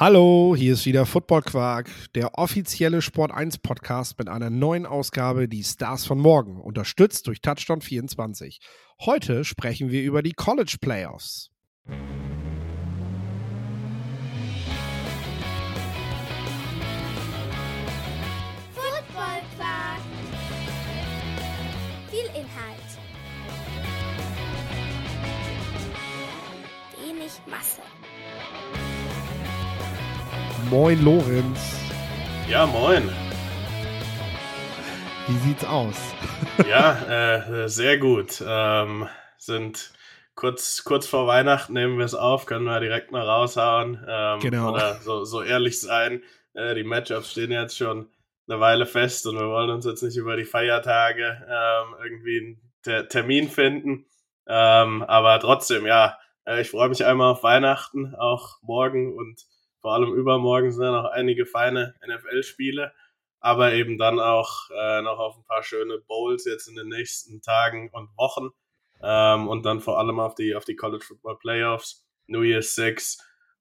Hallo, hier ist wieder Football Quark, der offizielle Sport 1 Podcast mit einer neuen Ausgabe Die Stars von morgen, unterstützt durch Touchdown 24. Heute sprechen wir über die College Playoffs. Moin Lorenz, Ja, moin. wie sieht's aus? Ja, äh, sehr gut. Ähm, sind kurz, kurz vor Weihnachten nehmen wir es auf, können wir direkt mal raushauen. Ähm, Genau. Oder so, so ehrlich sein. Äh, die Matchups stehen jetzt schon eine Weile fest und wir wollen uns jetzt nicht über die Feiertage ähm, irgendwie einen Ter Termin finden. Ähm, aber trotzdem, ja, äh, ich freue mich einmal auf Weihnachten, auch morgen und vor allem übermorgen sind ja noch einige feine NFL-Spiele aber eben dann auch äh, noch auf ein paar schöne Bowls jetzt in den nächsten Tagen und Wochen ähm, und dann vor allem auf die auf die College Football Playoffs, New Year's Six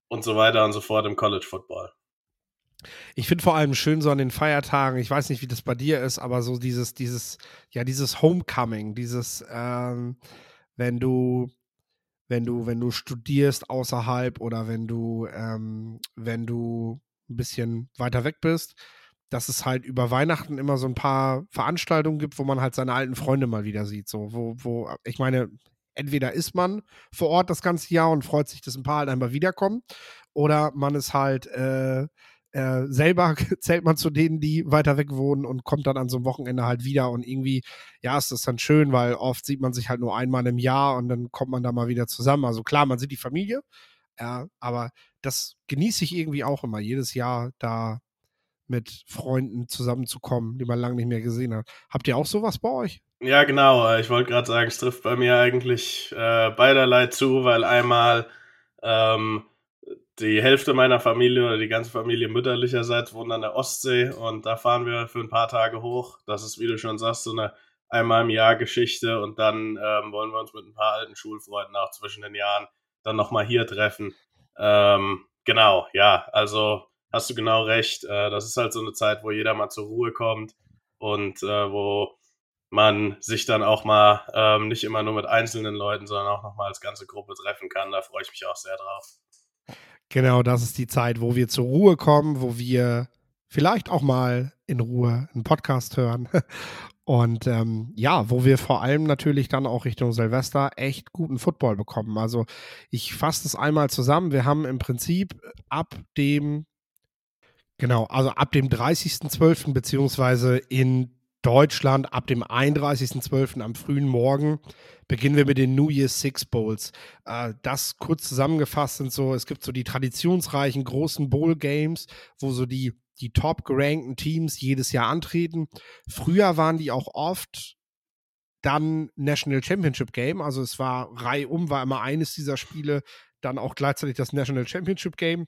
und so weiter und so fort im College Football. Ich finde vor allem schön so an den Feiertagen, ich weiß nicht, wie das bei dir ist, aber so dieses, dieses, ja, dieses Homecoming, dieses, ähm, wenn du, wenn du, wenn du studierst außerhalb oder wenn du, ähm, wenn du ein bisschen weiter weg bist, dass es halt über Weihnachten immer so ein paar Veranstaltungen gibt, wo man halt seine alten Freunde mal wieder sieht. So, wo, wo, ich meine, entweder ist man vor Ort das ganze Jahr und freut sich, dass ein paar halt einmal wiederkommen, oder man ist halt äh, äh, selber zählt man zu denen, die weiter weg wohnen und kommt dann an so einem Wochenende halt wieder und irgendwie, ja, ist das dann schön, weil oft sieht man sich halt nur einmal im Jahr und dann kommt man da mal wieder zusammen. Also klar, man sieht die Familie, ja, aber das genieße ich irgendwie auch immer, jedes Jahr da mit Freunden zusammenzukommen, die man lange nicht mehr gesehen hat. Habt ihr auch sowas bei euch? Ja, genau. Ich wollte gerade sagen, es trifft bei mir eigentlich äh, beiderlei zu, weil einmal ähm, die Hälfte meiner Familie oder die ganze Familie mütterlicherseits wohnt an der Ostsee und da fahren wir für ein paar Tage hoch. Das ist, wie du schon sagst, so eine einmal im Jahr Geschichte und dann ähm, wollen wir uns mit ein paar alten Schulfreunden auch zwischen den Jahren dann nochmal hier treffen. Ähm, genau, ja, also hast du genau recht. Äh, das ist halt so eine Zeit, wo jeder mal zur Ruhe kommt und äh, wo man sich dann auch mal ähm, nicht immer nur mit einzelnen Leuten, sondern auch nochmal als ganze Gruppe treffen kann. Da freue ich mich auch sehr drauf. Genau, das ist die Zeit, wo wir zur Ruhe kommen, wo wir vielleicht auch mal in Ruhe einen Podcast hören. Und ähm, ja, wo wir vor allem natürlich dann auch Richtung Silvester echt guten Football bekommen. Also ich fasse das einmal zusammen. Wir haben im Prinzip ab dem, genau, also ab dem 30.12. beziehungsweise in Deutschland ab dem 31.12. am frühen Morgen beginnen wir mit den New Year's Six Bowls. Äh, das kurz zusammengefasst sind so, es gibt so die traditionsreichen großen Bowl Games, wo so die, die top gerankten Teams jedes Jahr antreten. Früher waren die auch oft dann National Championship Game, also es war reihum, war immer eines dieser Spiele, dann auch gleichzeitig das National Championship Game.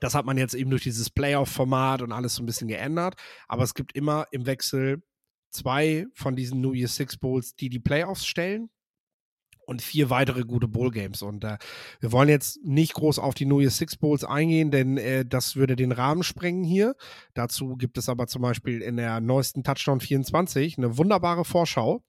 Das hat man jetzt eben durch dieses Playoff-Format und alles so ein bisschen geändert. Aber es gibt immer im Wechsel zwei von diesen New Year's Six Bowls, die die Playoffs stellen und vier weitere gute Bowl Games. Und äh, wir wollen jetzt nicht groß auf die New Year's Six Bowls eingehen, denn äh, das würde den Rahmen sprengen hier. Dazu gibt es aber zum Beispiel in der neuesten Touchdown 24 eine wunderbare Vorschau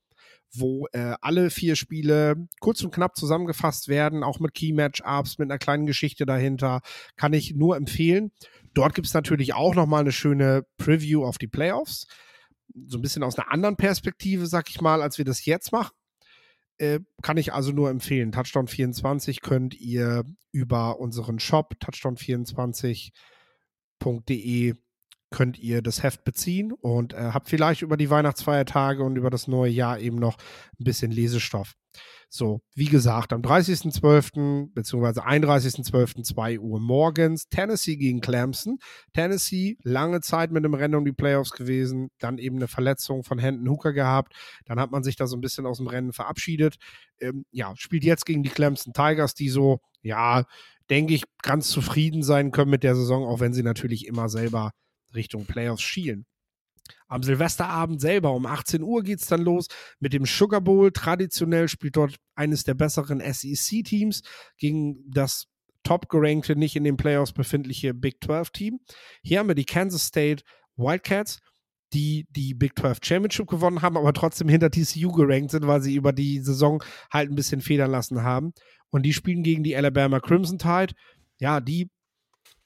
wo äh, alle vier Spiele kurz und knapp zusammengefasst werden, auch mit Key-Match-Ups, mit einer kleinen Geschichte dahinter. Kann ich nur empfehlen. Dort gibt es natürlich auch nochmal eine schöne Preview auf die Playoffs. So ein bisschen aus einer anderen Perspektive, sag ich mal, als wir das jetzt machen. Äh, kann ich also nur empfehlen. Touchdown 24 könnt ihr über unseren Shop touchdown24.de könnt ihr das Heft beziehen und äh, habt vielleicht über die Weihnachtsfeiertage und über das neue Jahr eben noch ein bisschen Lesestoff. So, wie gesagt, am 30.12. bzw. 31.12. 2 Uhr morgens Tennessee gegen Clemson. Tennessee lange Zeit mit dem Rennen um die Playoffs gewesen, dann eben eine Verletzung von Hendon Hooker gehabt. Dann hat man sich da so ein bisschen aus dem Rennen verabschiedet. Ähm, ja, spielt jetzt gegen die Clemson Tigers, die so, ja, denke ich, ganz zufrieden sein können mit der Saison, auch wenn sie natürlich immer selber Richtung Playoffs schielen. Am Silvesterabend selber um 18 Uhr geht es dann los mit dem Sugar Bowl. Traditionell spielt dort eines der besseren SEC-Teams gegen das top gerankte, nicht in den Playoffs befindliche Big 12 Team. Hier haben wir die Kansas State Wildcats, die die Big 12 Championship gewonnen haben, aber trotzdem hinter TCU gerankt sind, weil sie über die Saison halt ein bisschen federn lassen haben. Und die spielen gegen die Alabama Crimson Tide. Ja, die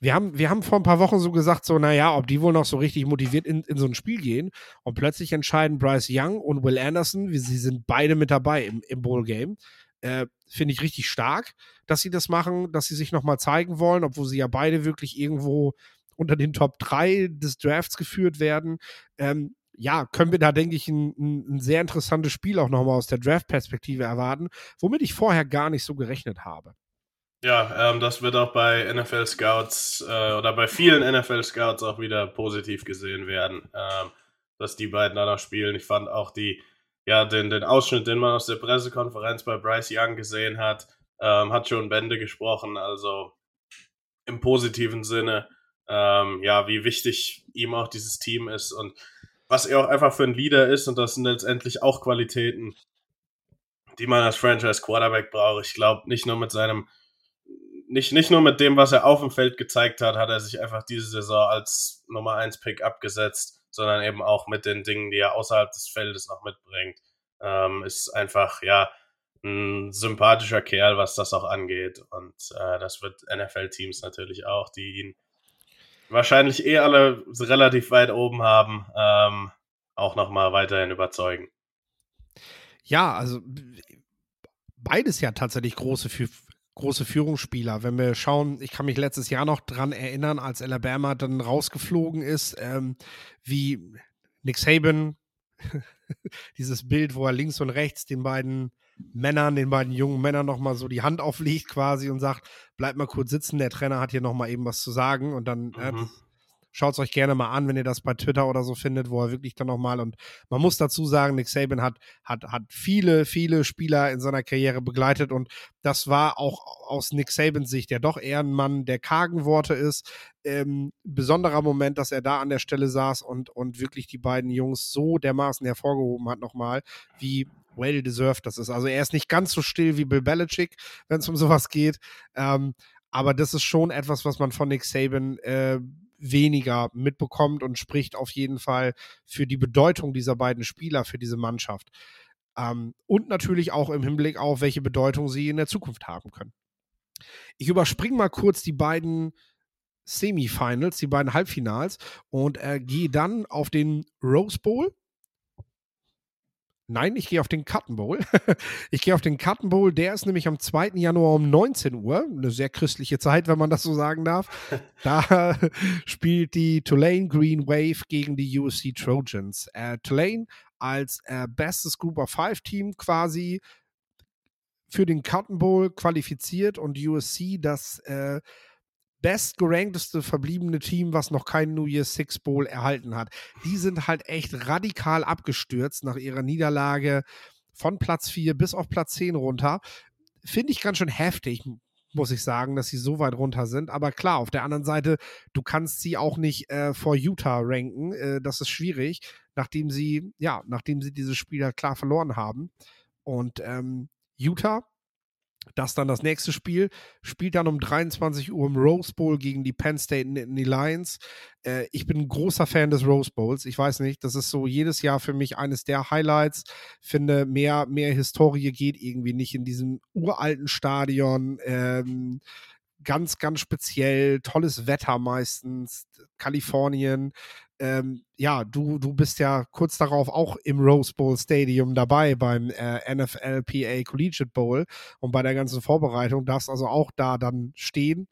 wir haben, wir haben vor ein paar Wochen so gesagt, so, naja, ob die wohl noch so richtig motiviert in, in so ein Spiel gehen. Und plötzlich entscheiden Bryce Young und Will Anderson, wie, sie sind beide mit dabei im, im Bowl-Game. Äh, Finde ich richtig stark, dass sie das machen, dass sie sich nochmal zeigen wollen, obwohl sie ja beide wirklich irgendwo unter den Top 3 des Drafts geführt werden. Ähm, ja, können wir da, denke ich, ein, ein, sehr interessantes Spiel auch nochmal aus der Draft-Perspektive erwarten, womit ich vorher gar nicht so gerechnet habe. Ja, ähm, das wird auch bei NFL Scouts äh, oder bei vielen NFL Scouts auch wieder positiv gesehen werden, ähm, dass die beiden da noch spielen. Ich fand auch die, ja, den, den Ausschnitt, den man aus der Pressekonferenz bei Bryce Young gesehen hat, ähm, hat schon Bände gesprochen. Also im positiven Sinne, ähm, ja, wie wichtig ihm auch dieses Team ist und was er auch einfach für ein Leader ist. Und das sind letztendlich auch Qualitäten, die man als Franchise Quarterback braucht. Ich glaube, nicht nur mit seinem nicht, nicht nur mit dem, was er auf dem Feld gezeigt hat, hat er sich einfach diese Saison als Nummer 1 Pick abgesetzt, sondern eben auch mit den Dingen, die er außerhalb des Feldes noch mitbringt. Ähm, ist einfach, ja, ein sympathischer Kerl, was das auch angeht. Und äh, das wird NFL-Teams natürlich auch, die ihn wahrscheinlich eh alle relativ weit oben haben, ähm, auch nochmal weiterhin überzeugen. Ja, also beides ja tatsächlich große große Führungsspieler. Wenn wir schauen, ich kann mich letztes Jahr noch dran erinnern, als Alabama dann rausgeflogen ist, ähm, wie Nick Saban, dieses Bild, wo er links und rechts den beiden Männern, den beiden jungen Männern nochmal so die Hand auflegt quasi und sagt, bleib mal kurz sitzen, der Trainer hat hier nochmal eben was zu sagen und dann äh, mhm. äh, Schaut es euch gerne mal an, wenn ihr das bei Twitter oder so findet, wo er wirklich dann nochmal und man muss dazu sagen, Nick Saban hat, hat, hat viele, viele Spieler in seiner Karriere begleitet und das war auch aus Nick Sabans Sicht, der doch eher ein Mann der kargen Worte ist, ähm, besonderer Moment, dass er da an der Stelle saß und, und wirklich die beiden Jungs so dermaßen hervorgehoben hat nochmal, wie well deserved das ist. Also er ist nicht ganz so still wie Bill Belichick, wenn es um sowas geht. Ähm, aber das ist schon etwas, was man von Nick Saban äh, weniger mitbekommt und spricht auf jeden Fall für die Bedeutung dieser beiden Spieler für diese Mannschaft. Ähm, und natürlich auch im Hinblick auf, welche Bedeutung sie in der Zukunft haben können. Ich überspringe mal kurz die beiden Semifinals, die beiden Halbfinals und äh, gehe dann auf den Rose Bowl Nein, ich gehe auf den Cotton Bowl. ich gehe auf den Cotton Bowl. Der ist nämlich am 2. Januar um 19 Uhr. Eine sehr christliche Zeit, wenn man das so sagen darf. Da spielt die Tulane Green Wave gegen die USC Trojans. Äh, Tulane als äh, bestes Group of Five Team quasi für den Cotton Bowl qualifiziert und USC das äh, bestgerankteste verbliebene Team, was noch keinen New Year's Six Bowl erhalten hat. Die sind halt echt radikal abgestürzt nach ihrer Niederlage von Platz 4 bis auf Platz 10 runter. Finde ich ganz schön heftig, muss ich sagen, dass sie so weit runter sind. Aber klar, auf der anderen Seite, du kannst sie auch nicht äh, vor Utah ranken. Äh, das ist schwierig, nachdem sie, ja, nachdem sie dieses Spiel halt klar verloren haben. Und ähm, Utah das dann das nächste Spiel. Spielt dann um 23 Uhr im Rose Bowl gegen die Penn State Nittany Lions. Äh, ich bin ein großer Fan des Rose Bowls. Ich weiß nicht, das ist so jedes Jahr für mich eines der Highlights. Finde, mehr, mehr Historie geht irgendwie nicht in diesem uralten Stadion. Ähm, ganz, ganz speziell, tolles Wetter meistens, Kalifornien. Ähm, ja, du, du bist ja kurz darauf auch im Rose Bowl Stadium dabei beim äh, NFLPA Collegiate Bowl und bei der ganzen Vorbereitung darfst also auch da dann stehen,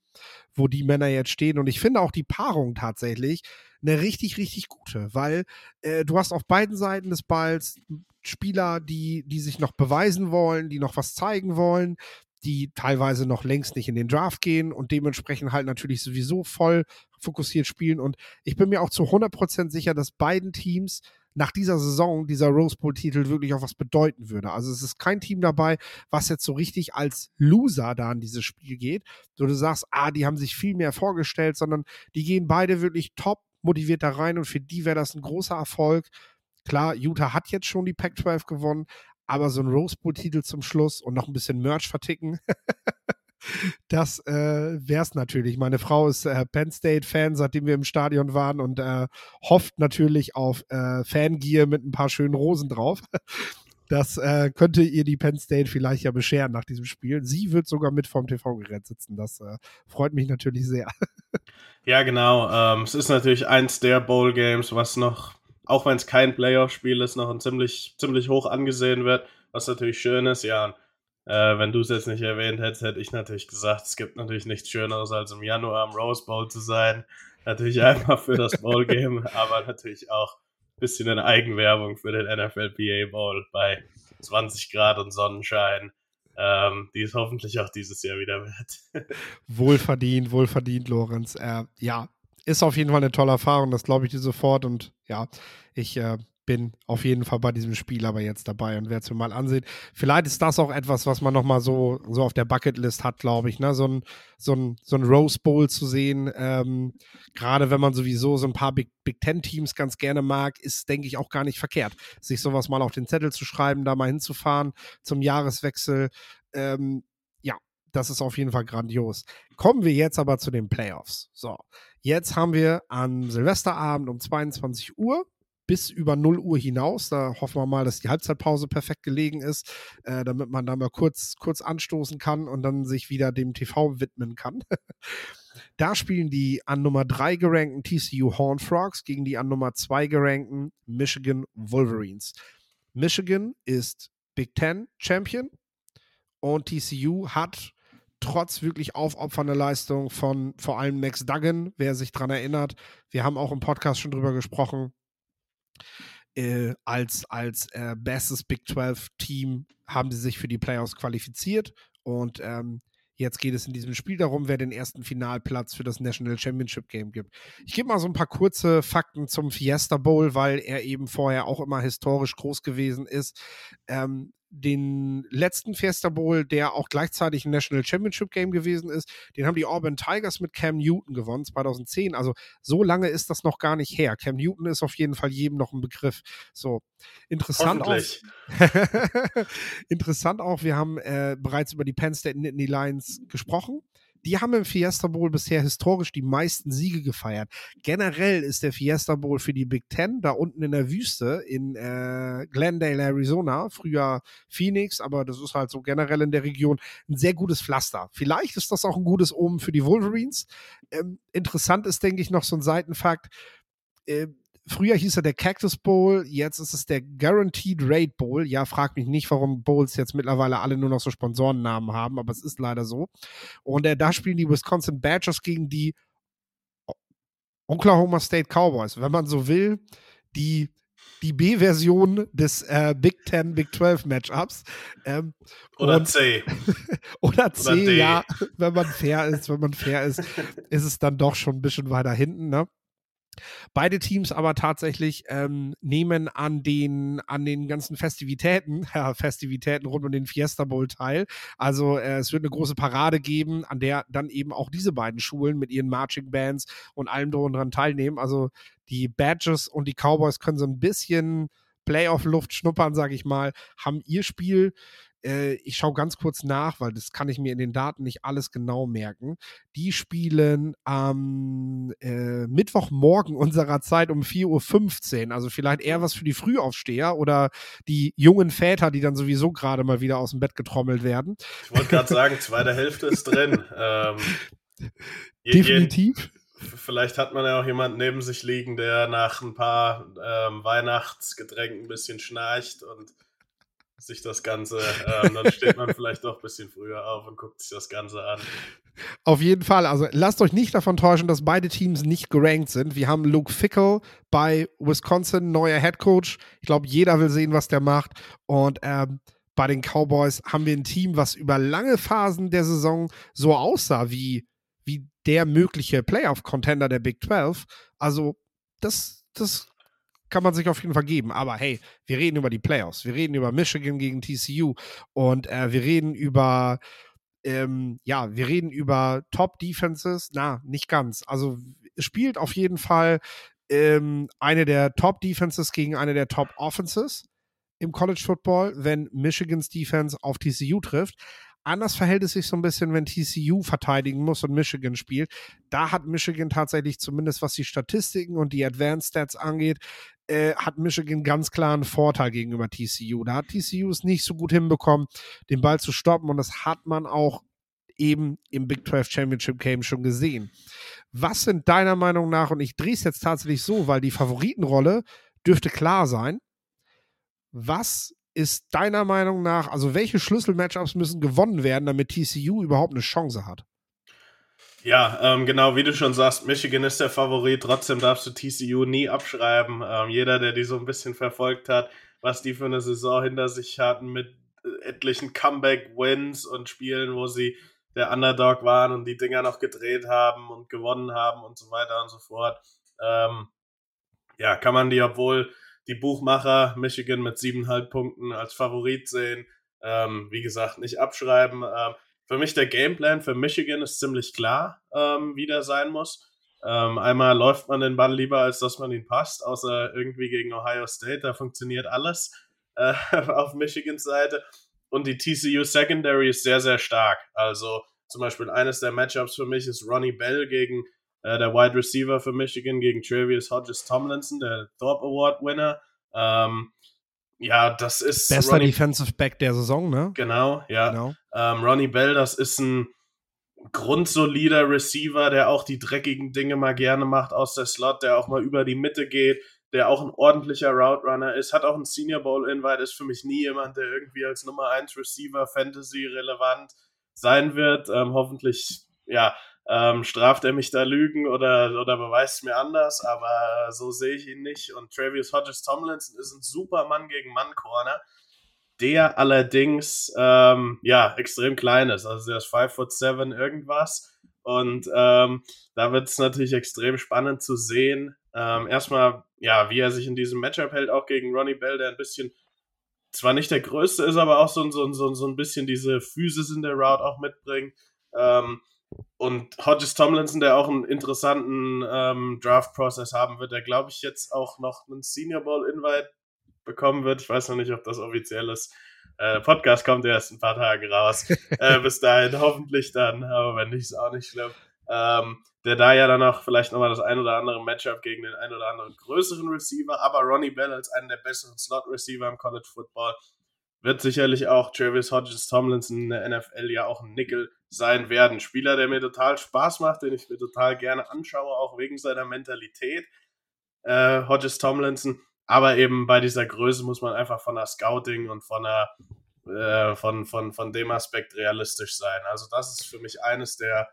wo die Männer jetzt stehen. Und ich finde auch die Paarung tatsächlich eine richtig, richtig gute, weil äh, du hast auf beiden Seiten des Balls Spieler, die, die sich noch beweisen wollen, die noch was zeigen wollen, die teilweise noch längst nicht in den Draft gehen und dementsprechend halt natürlich sowieso voll fokussiert spielen. Und ich bin mir auch zu 100% sicher, dass beiden Teams nach dieser Saison dieser Rose Bowl-Titel wirklich auch was bedeuten würde. Also es ist kein Team dabei, was jetzt so richtig als Loser da in dieses Spiel geht, wo du sagst, ah, die haben sich viel mehr vorgestellt, sondern die gehen beide wirklich top motiviert da rein und für die wäre das ein großer Erfolg. Klar, Utah hat jetzt schon die Pac-12 gewonnen, aber so ein Rose Bowl-Titel zum Schluss und noch ein bisschen Merch verticken. Das äh, wäre es natürlich. Meine Frau ist äh, Penn State-Fan, seitdem wir im Stadion waren und äh, hofft natürlich auf äh, Fangear mit ein paar schönen Rosen drauf. Das äh, könnte ihr die Penn State vielleicht ja bescheren nach diesem Spiel. Sie wird sogar mit vorm TV-Gerät sitzen. Das äh, freut mich natürlich sehr. Ja, genau. Ähm, es ist natürlich eins der Bowl-Games, was noch, auch wenn es kein Playoff-Spiel ist, noch ein ziemlich, ziemlich hoch angesehen wird, was natürlich schön ist. Ja, äh, wenn du es jetzt nicht erwähnt hättest, hätte ich natürlich gesagt, es gibt natürlich nichts Schöneres, als im Januar am Rose Bowl zu sein. Natürlich einfach für das Bowl-Game, aber natürlich auch bisschen in Eigenwerbung für den NFL PA Bowl bei 20 Grad und Sonnenschein, ähm, die es hoffentlich auch dieses Jahr wieder wird. wohlverdient, wohlverdient, Lorenz. Äh, ja, ist auf jeden Fall eine tolle Erfahrung, das glaube ich dir sofort. Und ja, ich äh, bin auf jeden Fall bei diesem Spiel aber jetzt dabei und werde es mir mal ansehen. Vielleicht ist das auch etwas, was man nochmal so, so auf der Bucketlist hat, glaube ich, ne? So ein, so ein, so ein Rose Bowl zu sehen. Ähm, Gerade wenn man sowieso so ein paar Big, Big Ten-Teams ganz gerne mag, ist, denke ich, auch gar nicht verkehrt, sich sowas mal auf den Zettel zu schreiben, da mal hinzufahren zum Jahreswechsel. Ähm, ja, das ist auf jeden Fall grandios. Kommen wir jetzt aber zu den Playoffs. So, jetzt haben wir am Silvesterabend um 22 Uhr bis über 0 Uhr hinaus. Da hoffen wir mal, dass die Halbzeitpause perfekt gelegen ist, äh, damit man da mal kurz, kurz anstoßen kann und dann sich wieder dem TV widmen kann. da spielen die an Nummer 3 gerankten TCU Horn Frogs gegen die an Nummer 2 gerankten Michigan Wolverines. Michigan ist Big Ten Champion und TCU hat trotz wirklich aufopfernder Leistung von vor allem Max Duggan, wer sich daran erinnert, wir haben auch im Podcast schon drüber gesprochen, äh, als als äh, bestes Big 12 Team haben sie sich für die Playoffs qualifiziert und ähm, Jetzt geht es in diesem Spiel darum, wer den ersten Finalplatz für das National Championship Game gibt. Ich gebe mal so ein paar kurze Fakten zum Fiesta Bowl, weil er eben vorher auch immer historisch groß gewesen ist. Ähm, den letzten Fiesta Bowl, der auch gleichzeitig ein National Championship Game gewesen ist, den haben die Auburn Tigers mit Cam Newton gewonnen, 2010. Also so lange ist das noch gar nicht her. Cam Newton ist auf jeden Fall jedem noch ein Begriff. So, interessant auch. interessant auch, wir haben äh, bereits über die Penn State Nittany Lions gesprochen die haben im Fiesta Bowl bisher historisch die meisten Siege gefeiert. Generell ist der Fiesta Bowl für die Big Ten da unten in der Wüste in äh, Glendale, Arizona, früher Phoenix, aber das ist halt so generell in der Region ein sehr gutes Pflaster. Vielleicht ist das auch ein gutes Omen für die Wolverines. Ähm, interessant ist, denke ich, noch so ein Seitenfakt. Äh, Früher hieß er der Cactus Bowl, jetzt ist es der Guaranteed Rate Bowl. Ja, frag mich nicht, warum Bowls jetzt mittlerweile alle nur noch so Sponsorennamen haben, aber es ist leider so. Und äh, da spielen die Wisconsin Badgers gegen die Oklahoma State Cowboys. Wenn man so will, die, die B-Version des äh, Big Ten, Big 12 Matchups. Ähm, oder und, C. oder C, oder ja. Wenn man fair ist, wenn man fair ist, ist es dann doch schon ein bisschen weiter hinten, ne? Beide Teams aber tatsächlich ähm, nehmen an den, an den ganzen Festivitäten, ja, Festivitäten rund um den Fiesta Bowl teil. Also äh, es wird eine große Parade geben, an der dann eben auch diese beiden Schulen mit ihren Marching Bands und allem drum dran teilnehmen. Also die Badgers und die Cowboys können so ein bisschen Playoff-Luft schnuppern, sage ich mal, haben ihr Spiel äh, ich schaue ganz kurz nach, weil das kann ich mir in den Daten nicht alles genau merken. Die spielen am äh, Mittwochmorgen unserer Zeit um 4.15 Uhr. Also vielleicht eher was für die Frühaufsteher oder die jungen Väter, die dann sowieso gerade mal wieder aus dem Bett getrommelt werden. Ich wollte gerade sagen, zweite Hälfte ist drin. Ähm, Definitiv. Vielleicht hat man ja auch jemanden neben sich liegen, der nach ein paar ähm, Weihnachtsgetränken ein bisschen schnarcht und sich das Ganze, ähm, dann steht man vielleicht doch ein bisschen früher auf und guckt sich das Ganze an. Auf jeden Fall. Also lasst euch nicht davon täuschen, dass beide Teams nicht gerankt sind. Wir haben Luke Fickle bei Wisconsin, neuer Head Coach. Ich glaube, jeder will sehen, was der macht. Und ähm, bei den Cowboys haben wir ein Team, was über lange Phasen der Saison so aussah wie, wie der mögliche Playoff-Contender der Big 12. Also, das, das kann man sich auf jeden Fall geben. Aber hey, wir reden über die Playoffs. Wir reden über Michigan gegen TCU und äh, wir reden über ähm, ja, wir reden über Top-Defenses. Na, nicht ganz. Also spielt auf jeden Fall ähm, eine der Top-Defenses gegen eine der Top-Offenses im College Football, wenn Michigans Defense auf TCU trifft. Anders verhält es sich so ein bisschen, wenn TCU verteidigen muss und Michigan spielt. Da hat Michigan tatsächlich zumindest, was die Statistiken und die Advanced Stats angeht, äh, hat Michigan ganz klar einen Vorteil gegenüber TCU. Da hat TCU es nicht so gut hinbekommen, den Ball zu stoppen und das hat man auch eben im Big 12 Championship Game schon gesehen. Was sind deiner Meinung nach, und ich drehe es jetzt tatsächlich so, weil die Favoritenrolle dürfte klar sein, was ist deiner Meinung nach, also welche Schlüssel-Matchups müssen gewonnen werden, damit TCU überhaupt eine Chance hat? Ja, ähm, genau, wie du schon sagst, Michigan ist der Favorit, trotzdem darfst du TCU nie abschreiben. Ähm, jeder, der die so ein bisschen verfolgt hat, was die für eine Saison hinter sich hatten mit äh, etlichen Comeback-Wins und Spielen, wo sie der Underdog waren und die Dinger noch gedreht haben und gewonnen haben und so weiter und so fort. Ähm, ja, kann man die, obwohl die Buchmacher Michigan mit siebeneinhalb Punkten als Favorit sehen, ähm, wie gesagt, nicht abschreiben. Ähm, für mich der Gameplan für Michigan ist ziemlich klar, ähm, wie der sein muss. Ähm, einmal läuft man den Ball lieber, als dass man ihn passt, außer irgendwie gegen Ohio State, da funktioniert alles äh, auf Michigans Seite. Und die TCU Secondary ist sehr, sehr stark. Also zum Beispiel eines der Matchups für mich ist Ronnie Bell gegen äh, der Wide Receiver für Michigan, gegen Travius Hodges Tomlinson, der Thorpe Award Winner. Ähm, ja, das ist. Bester Ronnie, Defensive Back der Saison, ne? Genau, ja. Genau. Ähm, Ronnie Bell, das ist ein grundsolider Receiver, der auch die dreckigen Dinge mal gerne macht aus der Slot, der auch mal über die Mitte geht, der auch ein ordentlicher Route Runner ist, hat auch ein Senior Bowl Invite, ist für mich nie jemand, der irgendwie als Nummer 1 Receiver Fantasy relevant sein wird. Ähm, hoffentlich, ja, ähm, straft er mich da Lügen oder, oder beweist mir anders, aber so sehe ich ihn nicht. Und Travis Hodges Tomlinson ist ein super Mann gegen Mann-Corner, der allerdings, ähm, ja, extrem klein ist. Also der ist 5 foot 7 irgendwas. Und ähm, da wird es natürlich extrem spannend zu sehen. Ähm, erstmal, ja, wie er sich in diesem Matchup hält, auch gegen Ronnie Bell, der ein bisschen zwar nicht der größte ist, aber auch so, so, so, so ein bisschen diese Physis in der Route auch mitbringt. Ähm, und Hodges Tomlinson, der auch einen interessanten ähm, Draft-Prozess haben wird, der glaube ich jetzt auch noch einen Senior Bowl-Invite bekommen wird. Ich weiß noch nicht, ob das offiziell ist. Äh, Podcast kommt erst ein paar Tage raus. äh, bis dahin hoffentlich dann, aber wenn nicht, ist auch nicht schlimm. Ähm, der da ja dann auch vielleicht nochmal das ein oder andere Matchup gegen den ein oder anderen größeren Receiver, aber Ronnie Bell als einen der besseren Slot-Receiver im College Football wird sicherlich auch Travis Hodges Tomlinson in der NFL ja auch ein Nickel sein werden. Spieler, der mir total Spaß macht, den ich mir total gerne anschaue, auch wegen seiner Mentalität. Äh, Hodges Tomlinson, aber eben bei dieser Größe muss man einfach von der Scouting und von der äh, von, von, von dem Aspekt realistisch sein. Also das ist für mich eines der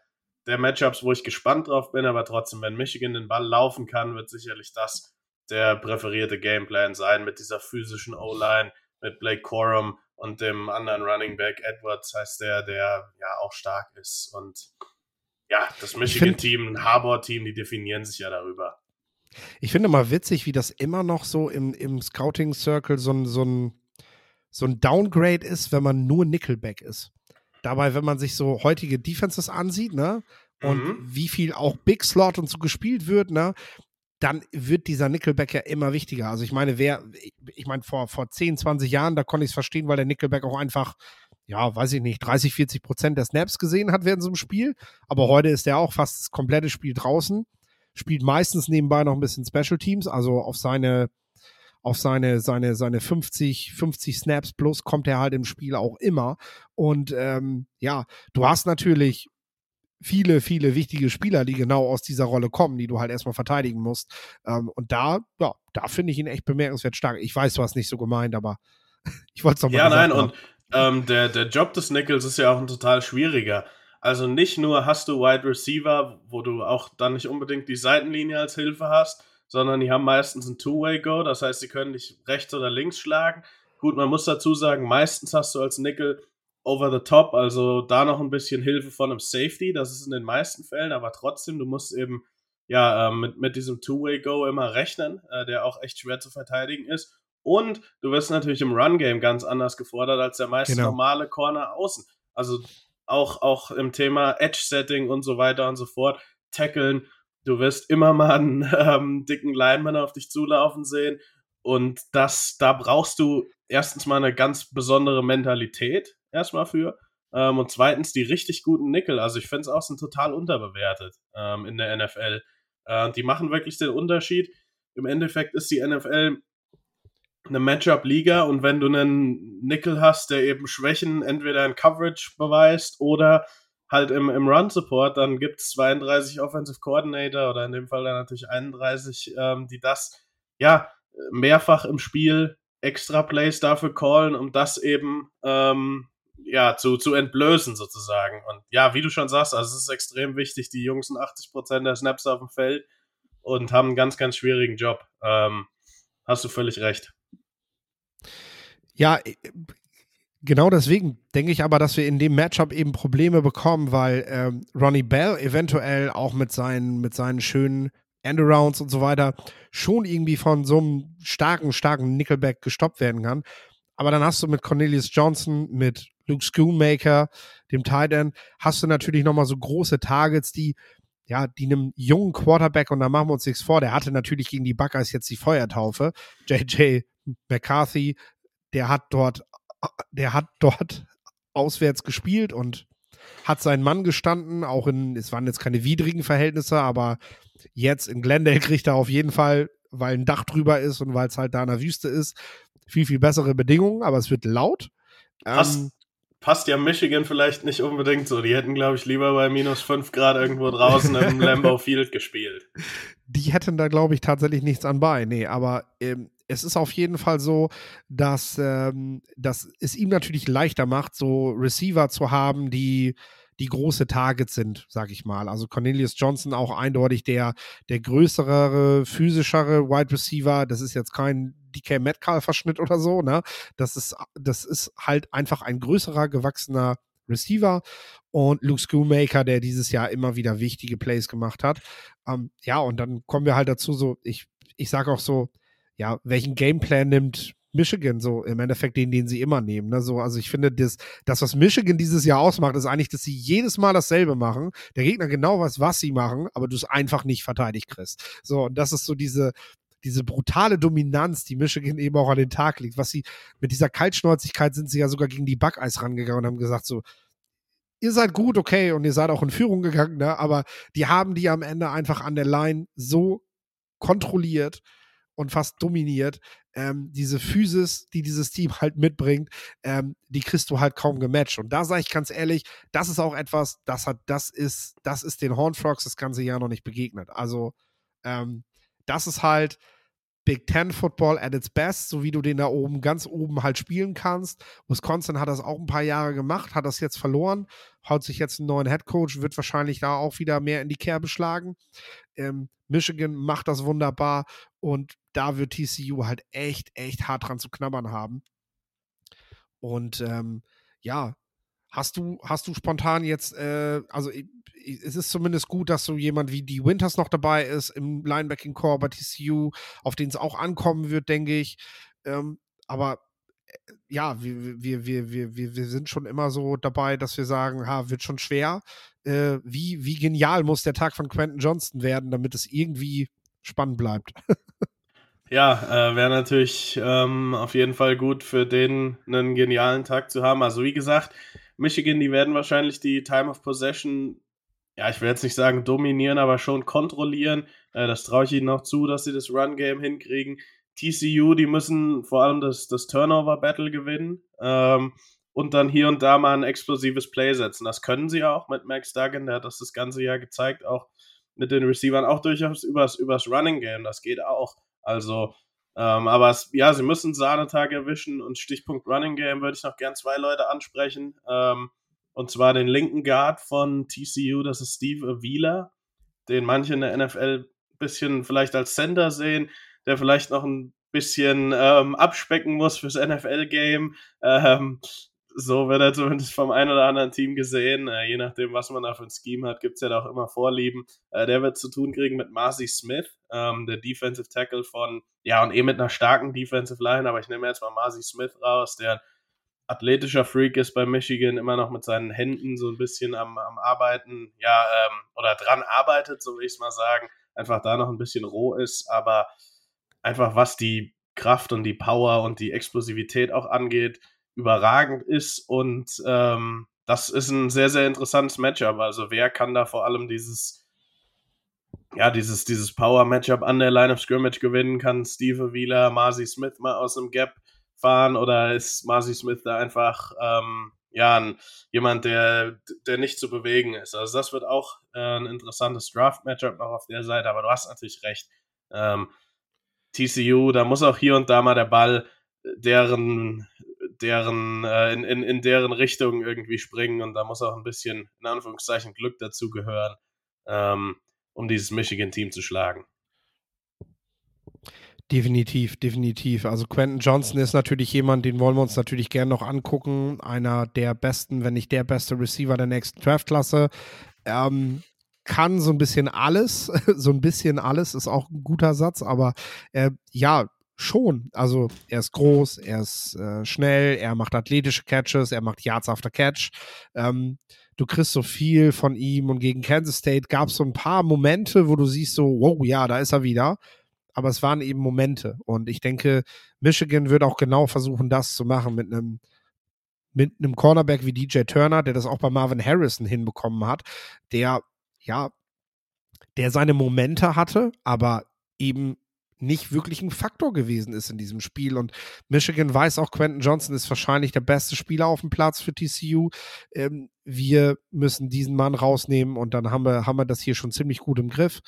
der Matchups, wo ich gespannt drauf bin, aber trotzdem, wenn Michigan den Ball laufen kann, wird sicherlich das der präferierte Gameplan sein mit dieser physischen O-Line, mit Blake Corum und dem anderen Running Back Edwards heißt der, der ja auch stark ist. Und ja, das Michigan-Team, ein Harbour-Team, die definieren sich ja darüber. Ich finde mal witzig, wie das immer noch so im, im Scouting-Circle so ein, so, ein, so ein Downgrade ist, wenn man nur Nickelback ist. Dabei, wenn man sich so heutige Defenses ansieht, ne? Und mhm. wie viel auch Big Slot und so gespielt wird, ne? Dann wird dieser Nickelback ja immer wichtiger. Also ich meine, wer, ich meine, vor, vor 10, 20 Jahren, da konnte ich es verstehen, weil der Nickelback auch einfach, ja, weiß ich nicht, 30, 40 Prozent der Snaps gesehen hat während so einem Spiel. Aber heute ist er auch fast das komplette Spiel draußen. Spielt meistens nebenbei noch ein bisschen Special Teams, also auf seine auf seine, seine, seine 50, 50 Snaps plus kommt er halt im Spiel auch immer. Und ähm, ja, du hast natürlich viele, viele wichtige Spieler, die genau aus dieser Rolle kommen, die du halt erstmal verteidigen musst. Ähm, und da, ja, da finde ich ihn echt bemerkenswert stark. Ich weiß, du hast nicht so gemeint, aber ich wollte es doch mal Ja, nein, haben. und ähm, der, der Job des Nichols ist ja auch ein total schwieriger. Also nicht nur hast du Wide Receiver, wo du auch dann nicht unbedingt die Seitenlinie als Hilfe hast, sondern die haben meistens ein Two-Way-Go, das heißt, sie können dich rechts oder links schlagen. Gut, man muss dazu sagen, meistens hast du als Nickel over the top, also da noch ein bisschen Hilfe von einem Safety, das ist in den meisten Fällen, aber trotzdem, du musst eben ja äh, mit, mit diesem Two-Way-Go immer rechnen, äh, der auch echt schwer zu verteidigen ist. Und du wirst natürlich im Run-Game ganz anders gefordert als der meist genau. normale Corner außen. Also auch, auch im Thema Edge-Setting und so weiter und so fort, Tackeln, Du wirst immer mal einen ähm, dicken Lineman auf dich zulaufen sehen. Und das, da brauchst du erstens mal eine ganz besondere Mentalität erstmal für. Ähm, und zweitens die richtig guten Nickel. Also ich finde es auch sind total unterbewertet ähm, in der NFL. Äh, die machen wirklich den Unterschied. Im Endeffekt ist die NFL eine Matchup-Liga und wenn du einen Nickel hast, der eben Schwächen entweder in Coverage beweist oder halt im, im Run-Support, dann gibt es 32 Offensive Coordinator oder in dem Fall dann natürlich 31, ähm, die das ja mehrfach im Spiel extra Plays dafür callen, um das eben ähm, ja, zu, zu entblößen sozusagen. Und ja, wie du schon sagst, also es ist extrem wichtig, die Jungs sind 80% der Snaps auf dem Feld und haben einen ganz, ganz schwierigen Job. Ähm, hast du völlig recht. Ja, genau deswegen denke ich aber, dass wir in dem Matchup eben Probleme bekommen, weil ähm, Ronnie Bell eventuell auch mit seinen, mit seinen schönen Endarounds und so weiter schon irgendwie von so einem starken, starken Nickelback gestoppt werden kann. Aber dann hast du mit Cornelius Johnson, mit Luke Schoonmaker, dem Tight End, hast du natürlich nochmal so große Targets, die, ja, die einem jungen Quarterback, und da machen wir uns nichts vor, der hatte natürlich gegen die Buckeyes jetzt die Feuertaufe. JJ McCarthy, der hat dort, der hat dort auswärts gespielt und hat seinen Mann gestanden, auch in, es waren jetzt keine widrigen Verhältnisse, aber jetzt in Glendale kriegt er auf jeden Fall, weil ein Dach drüber ist und weil es halt da in der Wüste ist, viel, viel bessere Bedingungen, aber es wird laut. Passt, ähm, passt ja Michigan vielleicht nicht unbedingt so. Die hätten, glaube ich, lieber bei minus 5 Grad irgendwo draußen im Lambeau Field gespielt. Die hätten da, glaube ich, tatsächlich nichts an bei. Nee, aber ähm, es ist auf jeden Fall so, dass, ähm, dass es ihm natürlich leichter macht, so Receiver zu haben, die die große Targets sind, sag ich mal. Also Cornelius Johnson auch eindeutig der, der größere, physischere Wide Receiver. Das ist jetzt kein DK Metcalf-Verschnitt oder so, ne? Das ist, das ist halt einfach ein größerer, gewachsener Receiver und Luke Schoonmaker, der dieses Jahr immer wieder wichtige Plays gemacht hat. Ähm, ja, und dann kommen wir halt dazu, so, ich, ich sage auch so, ja, welchen Gameplan nimmt Michigan so im Endeffekt den, den sie immer nehmen. Ne? So, also ich finde, das, das, was Michigan dieses Jahr ausmacht, ist eigentlich, dass sie jedes Mal dasselbe machen. Der Gegner genau weiß, was sie machen, aber du es einfach nicht verteidigt kriegst. So, und das ist so diese, diese brutale Dominanz, die Michigan eben auch an den Tag legt. Was sie mit dieser Kaltschnäuzigkeit sind sie ja sogar gegen die Buckeis rangegangen und haben gesagt, so, ihr seid gut, okay, und ihr seid auch in Führung gegangen, ne? aber die haben die am Ende einfach an der Line so kontrolliert und fast dominiert. Ähm, diese Physis, die dieses Team halt mitbringt, ähm, die kriegst du halt kaum gematcht. Und da sage ich ganz ehrlich, das ist auch etwas, das hat, das ist, das ist den Hornfrogs das ganze Jahr noch nicht begegnet. Also, ähm, das ist halt Big Ten Football at its best, so wie du den da oben, ganz oben halt spielen kannst. Wisconsin hat das auch ein paar Jahre gemacht, hat das jetzt verloren, haut sich jetzt einen neuen Head Coach, wird wahrscheinlich da auch wieder mehr in die Kerbe schlagen. Ähm, Michigan macht das wunderbar und da wird TCU halt echt, echt hart dran zu knabbern haben. Und ähm, ja, hast du, hast du spontan jetzt, äh, also es ist zumindest gut, dass so jemand wie die Winters noch dabei ist im Linebacking Core bei TCU, auf den es auch ankommen wird, denke ich. Ähm, aber äh, ja, wir, wir, wir, wir, wir sind schon immer so dabei, dass wir sagen, ha, wird schon schwer. Äh, wie, wie genial muss der Tag von Quentin Johnston werden, damit es irgendwie spannend bleibt? Ja, äh, wäre natürlich ähm, auf jeden Fall gut für den einen genialen Tag zu haben. Also wie gesagt, Michigan, die werden wahrscheinlich die Time of Possession, ja, ich will jetzt nicht sagen dominieren, aber schon kontrollieren. Äh, das traue ich ihnen noch zu, dass sie das Run-Game hinkriegen. TCU, die müssen vor allem das, das Turnover-Battle gewinnen ähm, und dann hier und da mal ein explosives Play setzen. Das können sie auch mit Max Duggan, der hat das das ganze Jahr gezeigt, auch mit den Receivern, auch durchaus übers, übers Running Game, das geht auch. Also, ähm, aber es, ja, sie müssen Sahnetag erwischen und Stichpunkt Running Game würde ich noch gern zwei Leute ansprechen. Ähm, und zwar den linken Guard von TCU, das ist Steve Avila, den manche in der NFL ein bisschen vielleicht als Center sehen, der vielleicht noch ein bisschen ähm, abspecken muss fürs NFL-Game. Ähm, so wird er zumindest vom einen oder anderen Team gesehen. Äh, je nachdem, was man da für ein Scheme hat, gibt es ja da auch immer Vorlieben. Äh, der wird zu tun kriegen mit Marcy Smith, ähm, der Defensive Tackle von, ja, und eh mit einer starken Defensive Line, aber ich nehme jetzt mal Marcy Smith raus, der athletischer Freak ist bei Michigan, immer noch mit seinen Händen so ein bisschen am, am Arbeiten, ja, ähm, oder dran arbeitet, so will ich es mal sagen. Einfach da noch ein bisschen roh ist, aber einfach was die Kraft und die Power und die Explosivität auch angeht, überragend ist und ähm, das ist ein sehr, sehr interessantes Matchup. Also wer kann da vor allem dieses, ja, dieses, dieses Power-Matchup an der Line of Scrimmage gewinnen? Kann Steve Wheeler, Marcy Smith mal aus dem Gap fahren oder ist Marcy Smith da einfach ähm, ja, ein, jemand, der, der nicht zu bewegen ist. Also das wird auch äh, ein interessantes Draft-Matchup noch auf der Seite, aber du hast natürlich recht. Ähm, TCU, da muss auch hier und da mal der Ball deren, deren, äh, in, in, in deren Richtung irgendwie springen und da muss auch ein bisschen, in Anführungszeichen, Glück dazu gehören, ähm, um dieses Michigan-Team zu schlagen. Definitiv, definitiv. Also Quentin Johnson ist natürlich jemand, den wollen wir uns natürlich gerne noch angucken. Einer der besten, wenn nicht der beste Receiver der nächsten Draftklasse. Ähm, kann so ein bisschen alles, so ein bisschen alles ist auch ein guter Satz, aber äh, ja, schon. Also er ist groß, er ist äh, schnell, er macht athletische Catches, er macht Yards after Catch. Ähm, du kriegst so viel von ihm und gegen Kansas State gab es so ein paar Momente, wo du siehst so, wow, ja, da ist er wieder aber es waren eben Momente. Und ich denke, Michigan wird auch genau versuchen, das zu machen mit einem mit einem Cornerback wie DJ Turner, der das auch bei Marvin Harrison hinbekommen hat, der ja, der seine Momente hatte, aber eben nicht wirklich ein Faktor gewesen ist in diesem Spiel. Und Michigan weiß auch, Quentin Johnson ist wahrscheinlich der beste Spieler auf dem Platz für TCU. Ähm, wir müssen diesen Mann rausnehmen und dann haben wir, haben wir das hier schon ziemlich gut im Griff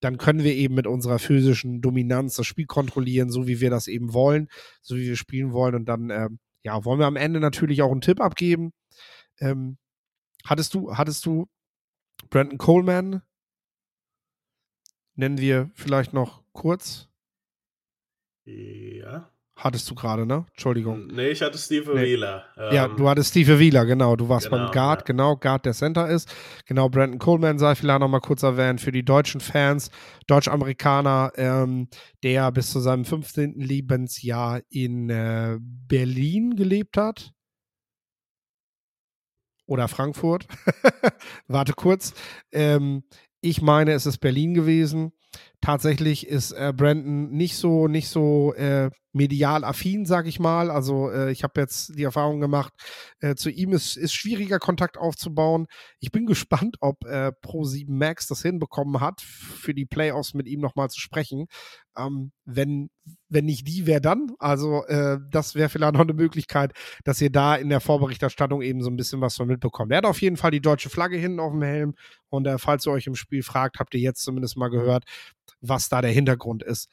dann können wir eben mit unserer physischen Dominanz das Spiel kontrollieren, so wie wir das eben wollen, so wie wir spielen wollen. Und dann, ähm, ja, wollen wir am Ende natürlich auch einen Tipp abgeben. Ähm, hattest du, hattest du Brandon Coleman? Nennen wir vielleicht noch kurz. Ja. Hattest du gerade, ne? Entschuldigung. Nee, ich hatte Steve nee. Wheeler. Ähm, ja, du hattest Steve Wheeler, genau. Du warst genau, beim Guard, ja. genau, Guard der Center ist. Genau, Brandon Coleman sei vielleicht nochmal kurz erwähnt für die deutschen Fans, Deutsch-Amerikaner, ähm, der bis zu seinem 15. Lebensjahr in äh, Berlin gelebt hat. Oder Frankfurt. Warte kurz. Ähm, ich meine, es ist Berlin gewesen. Tatsächlich ist äh, Brandon nicht so, nicht so äh, medial affin, sag ich mal. Also äh, ich habe jetzt die Erfahrung gemacht, äh, zu ihm ist, ist schwieriger Kontakt aufzubauen. Ich bin gespannt, ob äh, Pro7 Max das hinbekommen hat, für die Playoffs mit ihm nochmal zu sprechen. Ähm, wenn, wenn nicht die, wer dann? Also äh, das wäre vielleicht noch eine Möglichkeit, dass ihr da in der Vorberichterstattung eben so ein bisschen was von mitbekommt. Er hat auf jeden Fall die deutsche Flagge hinten auf dem Helm und falls ihr euch im Spiel fragt, habt ihr jetzt zumindest mal gehört, was da der Hintergrund ist.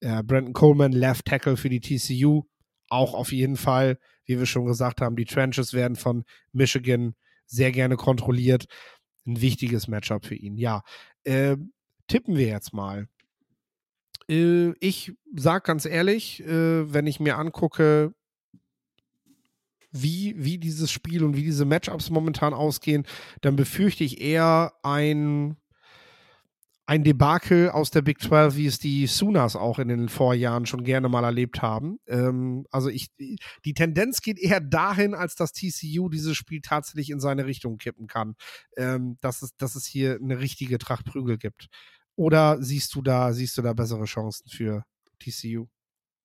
Äh, Brandon Coleman, Left Tackle für die TCU, auch auf jeden Fall, wie wir schon gesagt haben, die Trenches werden von Michigan sehr gerne kontrolliert. Ein wichtiges Matchup für ihn. Ja, äh, tippen wir jetzt mal. Äh, ich sag ganz ehrlich, äh, wenn ich mir angucke, wie, wie dieses Spiel und wie diese Matchups momentan ausgehen, dann befürchte ich eher ein ein Debakel aus der Big 12, wie es die Sooners auch in den Vorjahren schon gerne mal erlebt haben. Ähm, also ich, die Tendenz geht eher dahin, als dass TCU dieses Spiel tatsächlich in seine Richtung kippen kann. Ähm, dass, es, dass es hier eine richtige Tracht Prügel gibt. Oder siehst du da, siehst du da bessere Chancen für TCU?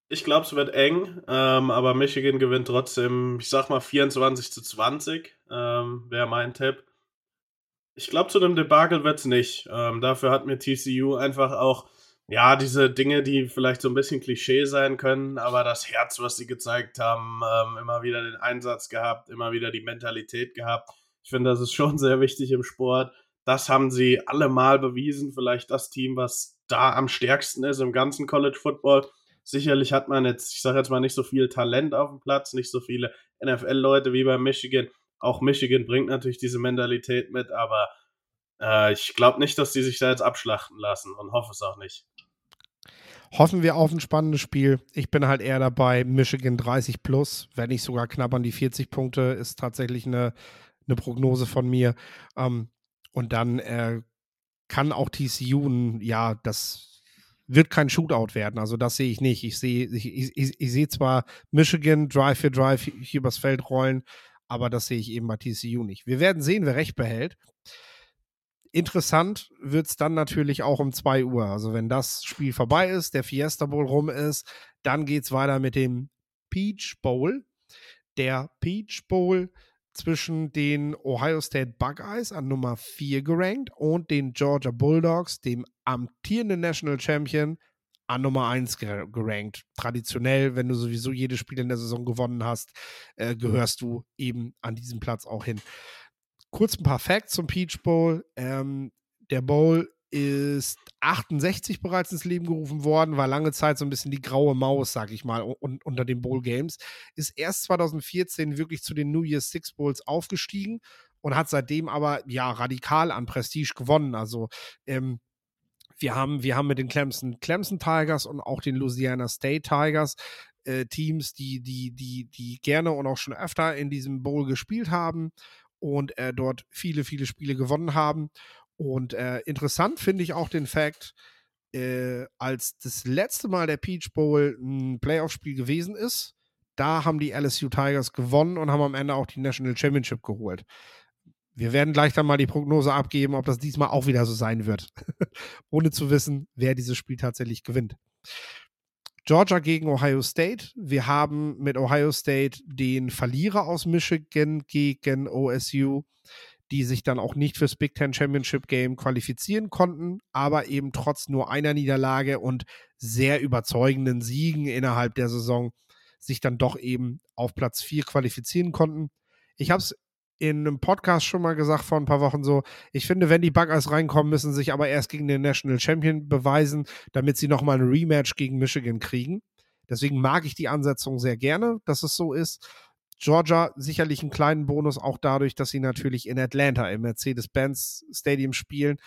Ich glaube, es wird eng, ähm, aber Michigan gewinnt trotzdem, ich sag mal 24 zu 20, ähm, wäre mein Tipp. Ich glaube, zu dem Debakel wird es nicht. Ähm, dafür hat mir TCU einfach auch, ja, diese Dinge, die vielleicht so ein bisschen Klischee sein können, aber das Herz, was sie gezeigt haben, ähm, immer wieder den Einsatz gehabt, immer wieder die Mentalität gehabt. Ich finde, das ist schon sehr wichtig im Sport. Das haben sie alle mal bewiesen. Vielleicht das Team, was da am stärksten ist im ganzen College Football. Sicherlich hat man jetzt, ich sage jetzt mal, nicht so viel Talent auf dem Platz, nicht so viele NFL-Leute wie bei Michigan. Auch Michigan bringt natürlich diese Mentalität mit, aber äh, ich glaube nicht, dass die sich da jetzt abschlachten lassen und hoffe es auch nicht. Hoffen wir auf ein spannendes Spiel. Ich bin halt eher dabei, Michigan 30 plus, wenn nicht sogar knapp an die 40 Punkte, ist tatsächlich eine, eine Prognose von mir. Ähm, und dann äh, kann auch TCU, ja, das wird kein Shootout werden. Also das sehe ich nicht. Ich sehe, ich, ich, ich sehe zwar Michigan Drive für Drive hier übers Feld rollen, aber das sehe ich eben bei TCU nicht. Wir werden sehen, wer recht behält. Interessant wird es dann natürlich auch um 2 Uhr. Also wenn das Spiel vorbei ist, der Fiesta Bowl rum ist, dann geht es weiter mit dem Peach Bowl. Der Peach Bowl zwischen den Ohio State Buckeyes an Nummer 4 gerankt und den Georgia Bulldogs, dem amtierenden National Champion, an Nummer 1 gerankt. Traditionell, wenn du sowieso jedes Spiel in der Saison gewonnen hast, äh, gehörst du eben an diesem Platz auch hin. Kurz ein paar Facts zum Peach Bowl. Ähm, der Bowl ist 68 bereits ins Leben gerufen worden, war lange Zeit so ein bisschen die graue Maus, sag ich mal, un unter den Bowl Games. Ist erst 2014 wirklich zu den New Year's Six Bowls aufgestiegen und hat seitdem aber ja radikal an Prestige gewonnen. Also ähm, wir haben, wir haben mit den Clemson, Clemson Tigers und auch den Louisiana State Tigers äh, Teams, die, die, die, die gerne und auch schon öfter in diesem Bowl gespielt haben und äh, dort viele, viele Spiele gewonnen haben. Und äh, interessant finde ich auch den Fakt, äh, als das letzte Mal der Peach Bowl ein Playoff-Spiel gewesen ist, da haben die LSU Tigers gewonnen und haben am Ende auch die National Championship geholt. Wir werden gleich dann mal die Prognose abgeben, ob das diesmal auch wieder so sein wird, ohne zu wissen, wer dieses Spiel tatsächlich gewinnt. Georgia gegen Ohio State. Wir haben mit Ohio State den Verlierer aus Michigan gegen OSU die sich dann auch nicht fürs Big Ten Championship Game qualifizieren konnten, aber eben trotz nur einer Niederlage und sehr überzeugenden Siegen innerhalb der Saison sich dann doch eben auf Platz 4 qualifizieren konnten. Ich habe es in einem Podcast schon mal gesagt vor ein paar Wochen so, ich finde, wenn die Buckeyes reinkommen, müssen sich aber erst gegen den National Champion beweisen, damit sie nochmal ein Rematch gegen Michigan kriegen. Deswegen mag ich die Ansetzung sehr gerne, dass es so ist. Georgia sicherlich einen kleinen Bonus, auch dadurch, dass sie natürlich in Atlanta im Mercedes-Benz Stadium spielen.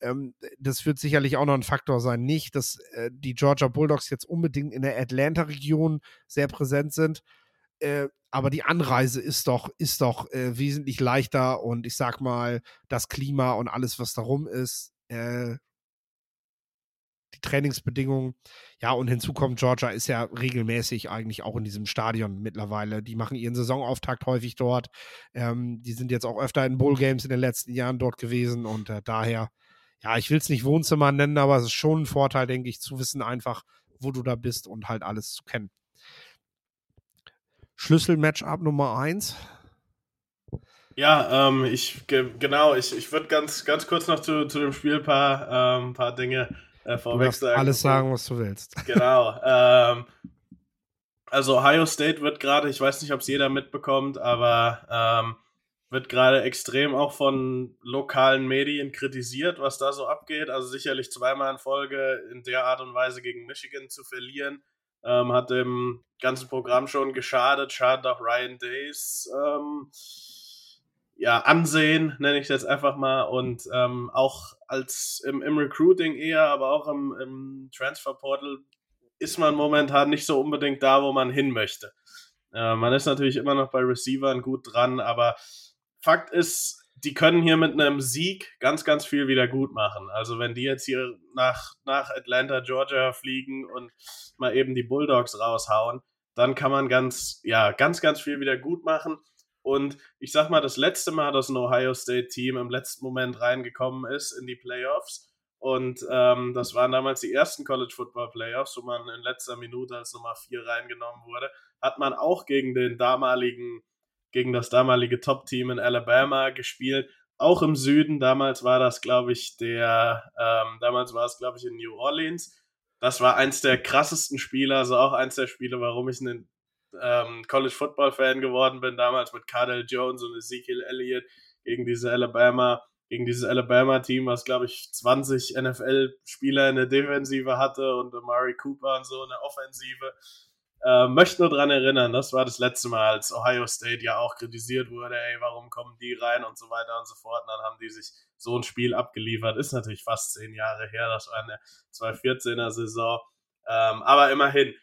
Ähm, das wird sicherlich auch noch ein Faktor sein. Nicht, dass äh, die Georgia Bulldogs jetzt unbedingt in der Atlanta-Region sehr präsent sind. Äh, aber die Anreise ist doch, ist doch äh, wesentlich leichter und ich sag mal, das Klima und alles, was darum ist, äh, die Trainingsbedingungen. Ja, und hinzu kommt, Georgia ist ja regelmäßig eigentlich auch in diesem Stadion mittlerweile. Die machen ihren Saisonauftakt häufig dort. Ähm, die sind jetzt auch öfter in Bowl Games in den letzten Jahren dort gewesen und äh, daher, ja, ich will es nicht Wohnzimmer nennen, aber es ist schon ein Vorteil, denke ich, zu wissen einfach, wo du da bist und halt alles zu kennen. Schlüssel-Matchup Nummer 1. Ja, ähm, ich genau, ich, ich würde ganz, ganz kurz noch zu, zu dem Spiel ein paar, ähm, paar Dinge äh, vorweg sagen. Alles sagen, was du willst. Genau. Ähm, also Ohio State wird gerade, ich weiß nicht, ob es jeder mitbekommt, aber ähm, wird gerade extrem auch von lokalen Medien kritisiert, was da so abgeht. Also sicherlich zweimal in Folge in der Art und Weise gegen Michigan zu verlieren, ähm, hat dem ganzen Programm schon geschadet, schadet auch Ryan Days. Ähm, ja, Ansehen, nenne ich das einfach mal, und ähm, auch als im, im, Recruiting eher, aber auch im, im Transferportal ist man momentan nicht so unbedingt da, wo man hin möchte. Äh, man ist natürlich immer noch bei Receivern gut dran, aber Fakt ist, die können hier mit einem Sieg ganz, ganz viel wieder gut machen. Also wenn die jetzt hier nach, nach Atlanta, Georgia fliegen und mal eben die Bulldogs raushauen, dann kann man ganz, ja, ganz, ganz viel wieder gut machen. Und ich sag mal, das letzte Mal, dass ein Ohio State-Team im letzten Moment reingekommen ist in die Playoffs. Und ähm, das waren damals die ersten College Football Playoffs, wo man in letzter Minute als Nummer 4 reingenommen wurde. Hat man auch gegen den damaligen, gegen das damalige Top-Team in Alabama gespielt. Auch im Süden. Damals war das, glaube ich, der, ähm, damals war es, glaube ich, in New Orleans. Das war eins der krassesten Spiele, also auch eins der Spiele, warum ich einen ähm, College Football Fan geworden bin, damals mit Cardell Jones und Ezekiel Elliott gegen diese Alabama, gegen dieses Alabama-Team, was glaube ich 20 NFL-Spieler in der Defensive hatte und Amari Cooper und so in der Offensive. Ähm, möchte nur daran erinnern, das war das letzte Mal, als Ohio State ja auch kritisiert wurde, ey, warum kommen die rein und so weiter und so fort. Und dann haben die sich so ein Spiel abgeliefert. Ist natürlich fast zehn Jahre her, das war eine 2014er Saison. Ähm, aber immerhin,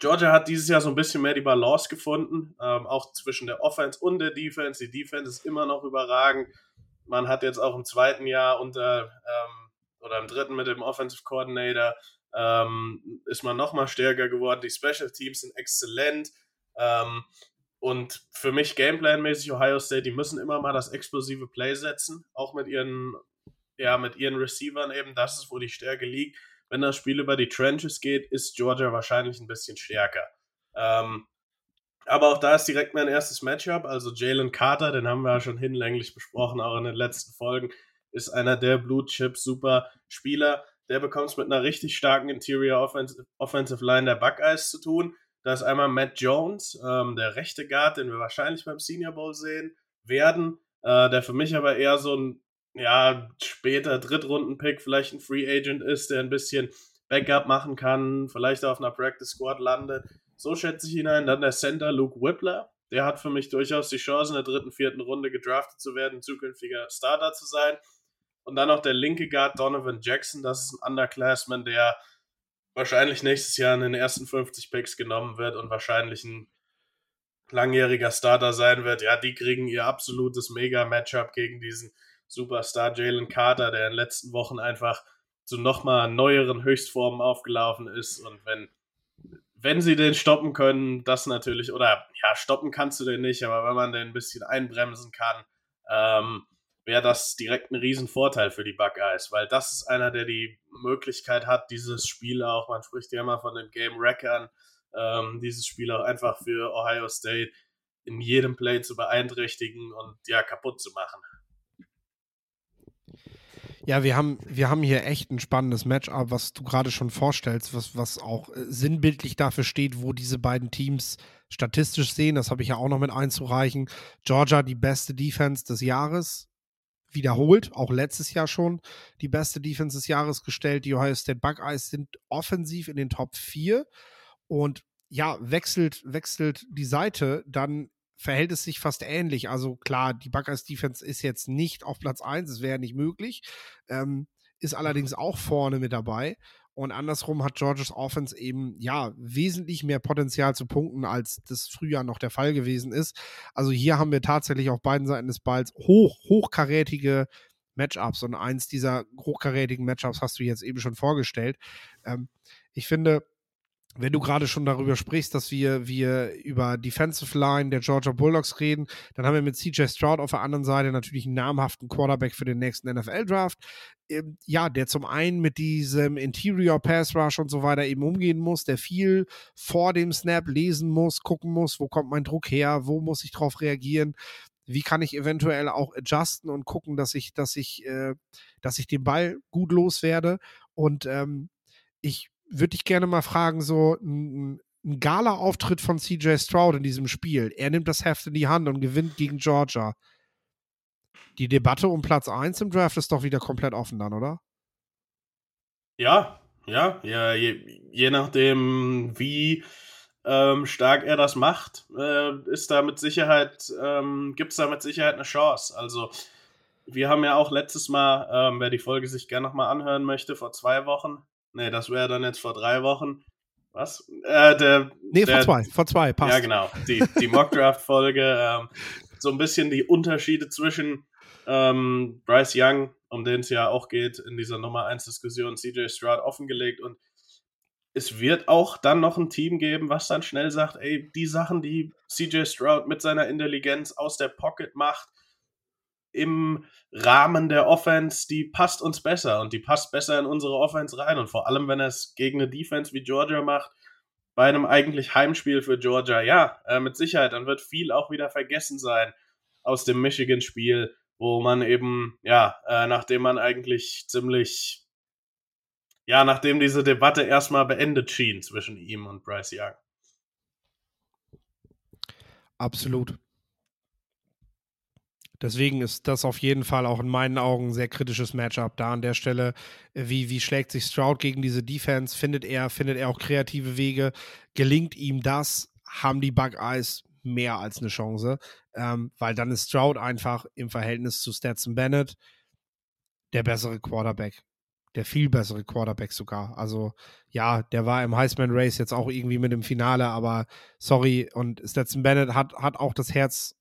Georgia hat dieses Jahr so ein bisschen mehr die Balance gefunden, ähm, auch zwischen der Offense und der Defense. Die Defense ist immer noch überragend. Man hat jetzt auch im zweiten Jahr unter ähm, oder im dritten mit dem Offensive Coordinator ähm, ist man noch mal stärker geworden. Die Special Teams sind exzellent. Ähm, und für mich Gameplan-mäßig Ohio State, die müssen immer mal das explosive Play setzen, auch mit ihren, ja, mit ihren Receivern eben. Das ist, wo die Stärke liegt wenn das Spiel über die Trenches geht, ist Georgia wahrscheinlich ein bisschen stärker. Ähm, Aber auch da ist direkt mein erstes Matchup. Also Jalen Carter, den haben wir ja schon hinlänglich besprochen, auch in den letzten Folgen, ist einer der Blue Chip Super Spieler. Der bekommt es mit einer richtig starken Interior Offensive, Offensive Line der Buckeyes zu tun. Da ist einmal Matt Jones, ähm, der rechte Guard, den wir wahrscheinlich beim Senior Bowl sehen werden, äh, der für mich aber eher so ein ja, später Drittrunden-Pick, vielleicht ein Free Agent ist, der ein bisschen Backup machen kann, vielleicht auf einer Practice Squad landet. So schätze ich ihn ein. Dann der Center Luke Whippler. Der hat für mich durchaus die Chance, in der dritten, vierten Runde gedraftet zu werden, zukünftiger Starter zu sein. Und dann noch der linke Guard Donovan Jackson. Das ist ein Underclassman, der wahrscheinlich nächstes Jahr in den ersten 50 Picks genommen wird und wahrscheinlich ein langjähriger Starter sein wird. Ja, die kriegen ihr absolutes Mega-Matchup gegen diesen Superstar Jalen Carter, der in den letzten Wochen einfach zu nochmal neueren Höchstformen aufgelaufen ist. Und wenn, wenn sie den stoppen können, das natürlich, oder ja, stoppen kannst du den nicht, aber wenn man den ein bisschen einbremsen kann, ähm, wäre das direkt ein Riesenvorteil für die Buckeyes, weil das ist einer, der die Möglichkeit hat, dieses Spiel auch, man spricht ja immer von den Game Wreckern, ähm, dieses Spiel auch einfach für Ohio State in jedem Play zu beeinträchtigen und ja, kaputt zu machen. Ja, wir haben, wir haben hier echt ein spannendes Matchup, was du gerade schon vorstellst, was, was auch äh, sinnbildlich dafür steht, wo diese beiden Teams statistisch sehen. Das habe ich ja auch noch mit einzureichen. Georgia, die beste Defense des Jahres, wiederholt, auch letztes Jahr schon die beste Defense des Jahres gestellt. Die Ohio State Buckeyes sind offensiv in den Top 4 und ja, wechselt, wechselt die Seite, dann verhält es sich fast ähnlich. Also klar, die Buckeyes Defense ist jetzt nicht auf Platz 1, es wäre nicht möglich, ähm, ist allerdings auch vorne mit dabei. Und andersrum hat Georges Offense eben ja wesentlich mehr Potenzial zu punkten, als das früher noch der Fall gewesen ist. Also hier haben wir tatsächlich auf beiden Seiten des Balls hoch, hochkarätige Matchups. Und eins dieser hochkarätigen Matchups hast du jetzt eben schon vorgestellt. Ähm, ich finde, wenn du gerade schon darüber sprichst, dass wir, wir über Defensive Line der Georgia Bulldogs reden, dann haben wir mit CJ Stroud auf der anderen Seite natürlich einen namhaften Quarterback für den nächsten NFL-Draft. Ähm, ja, der zum einen mit diesem Interior Pass Rush und so weiter eben umgehen muss, der viel vor dem Snap lesen muss, gucken muss, wo kommt mein Druck her, wo muss ich drauf reagieren, wie kann ich eventuell auch adjusten und gucken, dass ich, dass ich, äh, dass ich den Ball gut loswerde. Und ähm, ich würde dich gerne mal fragen, so ein, ein Gala-Auftritt von CJ Stroud in diesem Spiel. Er nimmt das Heft in die Hand und gewinnt gegen Georgia. Die Debatte um Platz 1 im Draft ist doch wieder komplett offen dann, oder? Ja, ja, ja, je, je nachdem, wie ähm, stark er das macht, äh, ist da mit Sicherheit, ähm, gibt es da mit Sicherheit eine Chance. Also, wir haben ja auch letztes Mal, ähm, wer die Folge sich gerne nochmal anhören möchte, vor zwei Wochen, Nee, das wäre dann jetzt vor drei Wochen. Was? Äh, der, nee, der, vor zwei. Vor zwei, passt. Ja, genau. Die, die Mockdraft-Folge. Ähm, so ein bisschen die Unterschiede zwischen ähm, Bryce Young, um den es ja auch geht, in dieser Nummer 1-Diskussion, CJ Stroud offengelegt. Und es wird auch dann noch ein Team geben, was dann schnell sagt, ey, die Sachen, die CJ Stroud mit seiner Intelligenz aus der Pocket macht, im Rahmen der Offense, die passt uns besser und die passt besser in unsere Offense rein. Und vor allem, wenn er es gegen eine Defense wie Georgia macht, bei einem eigentlich Heimspiel für Georgia, ja, äh, mit Sicherheit, dann wird viel auch wieder vergessen sein aus dem Michigan-Spiel, wo man eben, ja, äh, nachdem man eigentlich ziemlich, ja, nachdem diese Debatte erstmal beendet schien zwischen ihm und Bryce Young. Absolut. Deswegen ist das auf jeden Fall auch in meinen Augen ein sehr kritisches Matchup da an der Stelle. Wie, wie schlägt sich Stroud gegen diese Defense? Findet er, findet er auch kreative Wege? Gelingt ihm das? Haben die Buckeyes mehr als eine Chance? Ähm, weil dann ist Stroud einfach im Verhältnis zu Stetson Bennett der bessere Quarterback. Der viel bessere Quarterback sogar. Also, ja, der war im Heisman Race jetzt auch irgendwie mit im Finale, aber sorry. Und Stetson Bennett hat, hat auch das Herz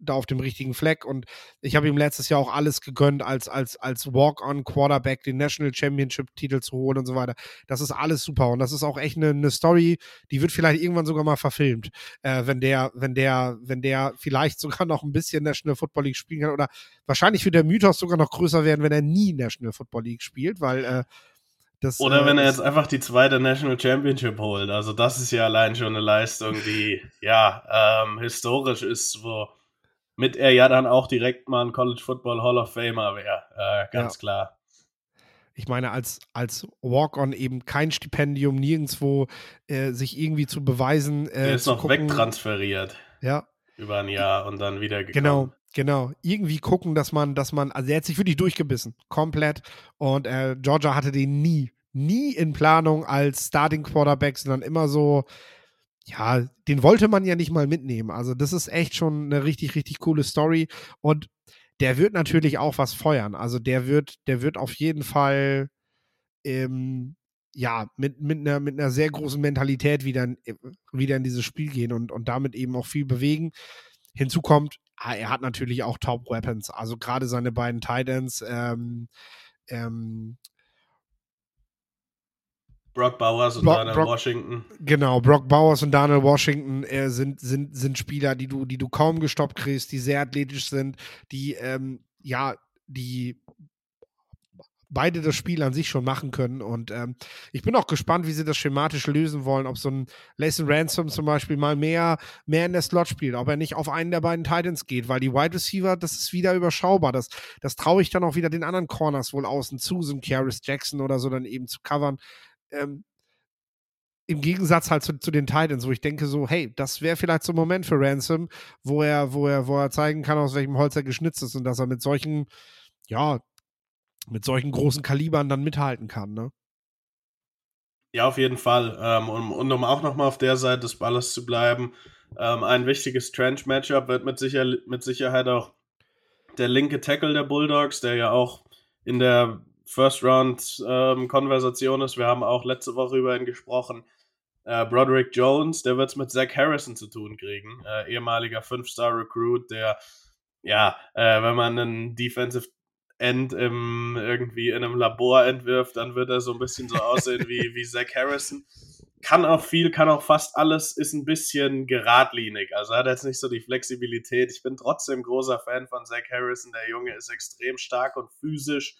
da auf dem richtigen Fleck. Und ich habe ihm letztes Jahr auch alles gegönnt, als, als, als Walk-on-Quarterback den National Championship-Titel zu holen und so weiter. Das ist alles super. Und das ist auch echt eine, eine Story, die wird vielleicht irgendwann sogar mal verfilmt, äh, wenn der, wenn der, wenn der vielleicht sogar noch ein bisschen National Football League spielen kann. Oder wahrscheinlich wird der Mythos sogar noch größer werden, wenn er nie National Football League spielt, weil äh, Das, Oder äh, wenn er ist- jetzt einfach die zweite National Championship holt. Also das ist ja allein schon eine Leistung, die ja ähm, historisch ist, womit er ja dann auch direkt mal ein College Football Hall of Famer wäre. Äh, ganz klar. ich meine, als, als Walk-on eben kein Stipendium, nirgendwo äh, sich irgendwie zu beweisen. Äh, Der ist noch gucken, wegtransferiert Ja, über ein Jahr und dann wieder gekommen. genau, genau. Irgendwie gucken, dass man, dass man, also er hat sich wirklich durchgebissen, komplett. Und äh, Georgia hatte den nie, nie in Planung als Starting Quarterback, sondern immer so, ja, den wollte man ja nicht mal mitnehmen. Also das ist echt schon eine richtig, richtig coole Story. Und der wird natürlich auch was feuern. Also der wird, der wird auf jeden Fall ähm, ja, mit, mit, einer, mit einer sehr großen Mentalität wieder, in- äh, wieder in dieses Spiel gehen und, und damit eben auch viel bewegen. Hinzu kommt, ah, er hat natürlich auch Top Weapons. Also gerade seine beiden Titans, ähm, ähm, Brock Bowers und Brock- dann in Brock- Washington. Genau, Brock Bowers und Daniel Washington äh, sind, sind, sind Spieler, die du, die du kaum gestoppt kriegst, die sehr athletisch sind, die, ähm, ja, die beide das Spiel an sich schon machen können. Und ähm, ich bin auch gespannt, wie sie das schematisch lösen wollen, ob so ein Layson Ransom zum Beispiel mal mehr, mehr in der Slot spielt, ob er nicht auf einen der beiden Titans geht, weil die Wide Receiver, das ist wieder überschaubar. Das, das traue ich dann auch wieder den anderen Corners wohl außen zu, so ein Karis Jackson oder so dann eben zu covern. Ähm, im Gegensatz halt zu, zu den Titans, wo ich denke so, hey, das wäre vielleicht so ein Moment für Ransom, wo er, wo er, wo er zeigen kann, aus welchem Holz er geschnitzt ist und dass er mit solchen, ja, mit solchen großen Kalibern dann mithalten kann, ne? Ja, auf jeden Fall. Ähm, und, und um auch nochmal auf der Seite des Balles zu bleiben, ähm, ein wichtiges Trench-Matchup wird mit, sicher, mit Sicherheit auch der linke Tackle der Bulldogs, der ja auch in der First-Round-Konversation ist. Wir haben auch letzte Woche über ihn gesprochen. Äh, Broderick Jones, der wird es mit Zach Harrison zu tun kriegen. Äh, ehemaliger Fünf-Star-Recruit, der, ja, äh, wenn man einen Defensive End im, irgendwie in einem Labor entwirft, dann wird er so ein bisschen so aussehen wie, wie Zach Harrison. Kann auch viel, kann auch fast alles, ist ein bisschen geradlinig. Also hat jetzt nicht so die Flexibilität. Ich bin trotzdem großer Fan von Zach Harrison. Der Junge ist extrem stark und physisch,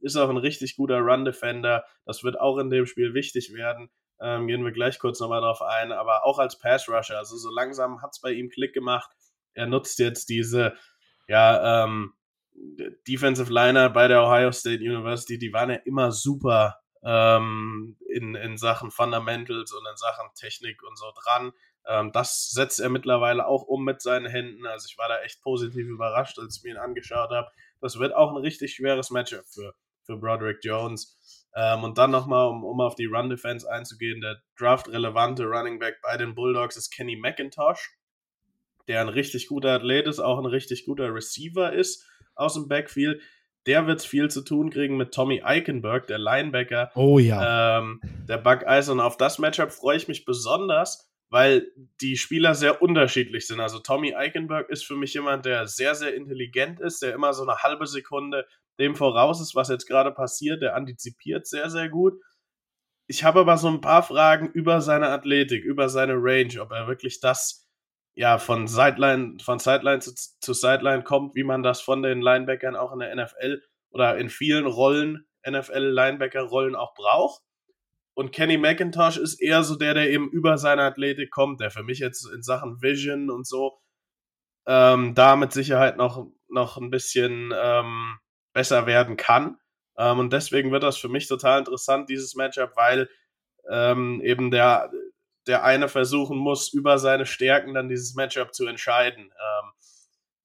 ist auch ein richtig guter Run-Defender. Das wird auch in dem Spiel wichtig werden. Ähm, gehen wir gleich kurz nochmal drauf ein. Aber auch als Pass-Rusher, also so langsam hat es bei ihm Klick gemacht. Er nutzt jetzt diese, ja, ähm, Defensive Liner bei der Ohio State University, die waren ja immer super ähm, in, in Sachen Fundamentals und in Sachen Technik und so dran. Ähm, das setzt er mittlerweile auch um mit seinen Händen. Also ich war da echt positiv überrascht, als ich mir ihn angeschaut habe. Das wird auch ein richtig schweres Matchup für, für Broderick Jones. Ähm, und dann nochmal, um, um auf die Run-Defense einzugehen, der draft-relevante Running Back bei den Bulldogs ist Kenny McIntosh, der ein richtig guter Athlet ist, auch ein richtig guter Receiver ist aus dem Backfield. Der wird viel zu tun kriegen mit Tommy Eichenberg, der Linebacker Oh ja. ähm, der Buckeyes. Und auf das Matchup freue ich mich besonders, weil die Spieler sehr unterschiedlich sind. Also Tommy Eichenberg ist für mich jemand, der sehr, sehr intelligent ist, der immer so eine halbe Sekunde dem voraus ist, was jetzt gerade passiert. Der antizipiert sehr, sehr gut. Ich habe aber so ein paar Fragen über seine Athletik, über seine Range, ob er wirklich das ja von Sideline, von Sideline zu, zu Sideline kommt, wie man das von den Linebackern auch in der NFL oder in vielen Rollen, NFL-Linebacker-Rollen auch braucht. Und Kenny McIntosh ist eher so der, der eben über seine Athletik kommt, der für mich jetzt in Sachen Vision und so ähm, da mit Sicherheit noch, noch ein bisschen ähm, besser werden kann. Ähm, und deswegen wird das für mich total interessant, dieses Matchup, weil ähm, eben der, der eine versuchen muss, über seine Stärken dann dieses Matchup zu entscheiden. Ähm,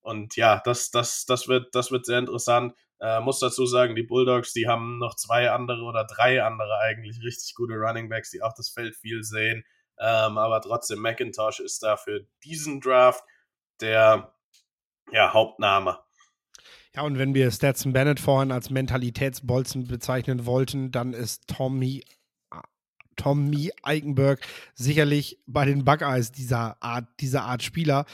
und ja, das, das, das, wird, das wird sehr interessant. Äh, muss dazu sagen, die Bulldogs, die haben noch zwei andere oder drei andere eigentlich richtig gute Running Backs, die auch das Feld viel sehen. Ähm, aber trotzdem, McIntosh ist da für diesen Draft der ja, Hauptname. Ja, und wenn wir Stetson Bennett vorhin als Mentalitätsbolzen bezeichnen wollten, dann ist Tommy, Tommy Eichenberg sicherlich bei den Buckeyes dieser Art, dieser Art Spieler,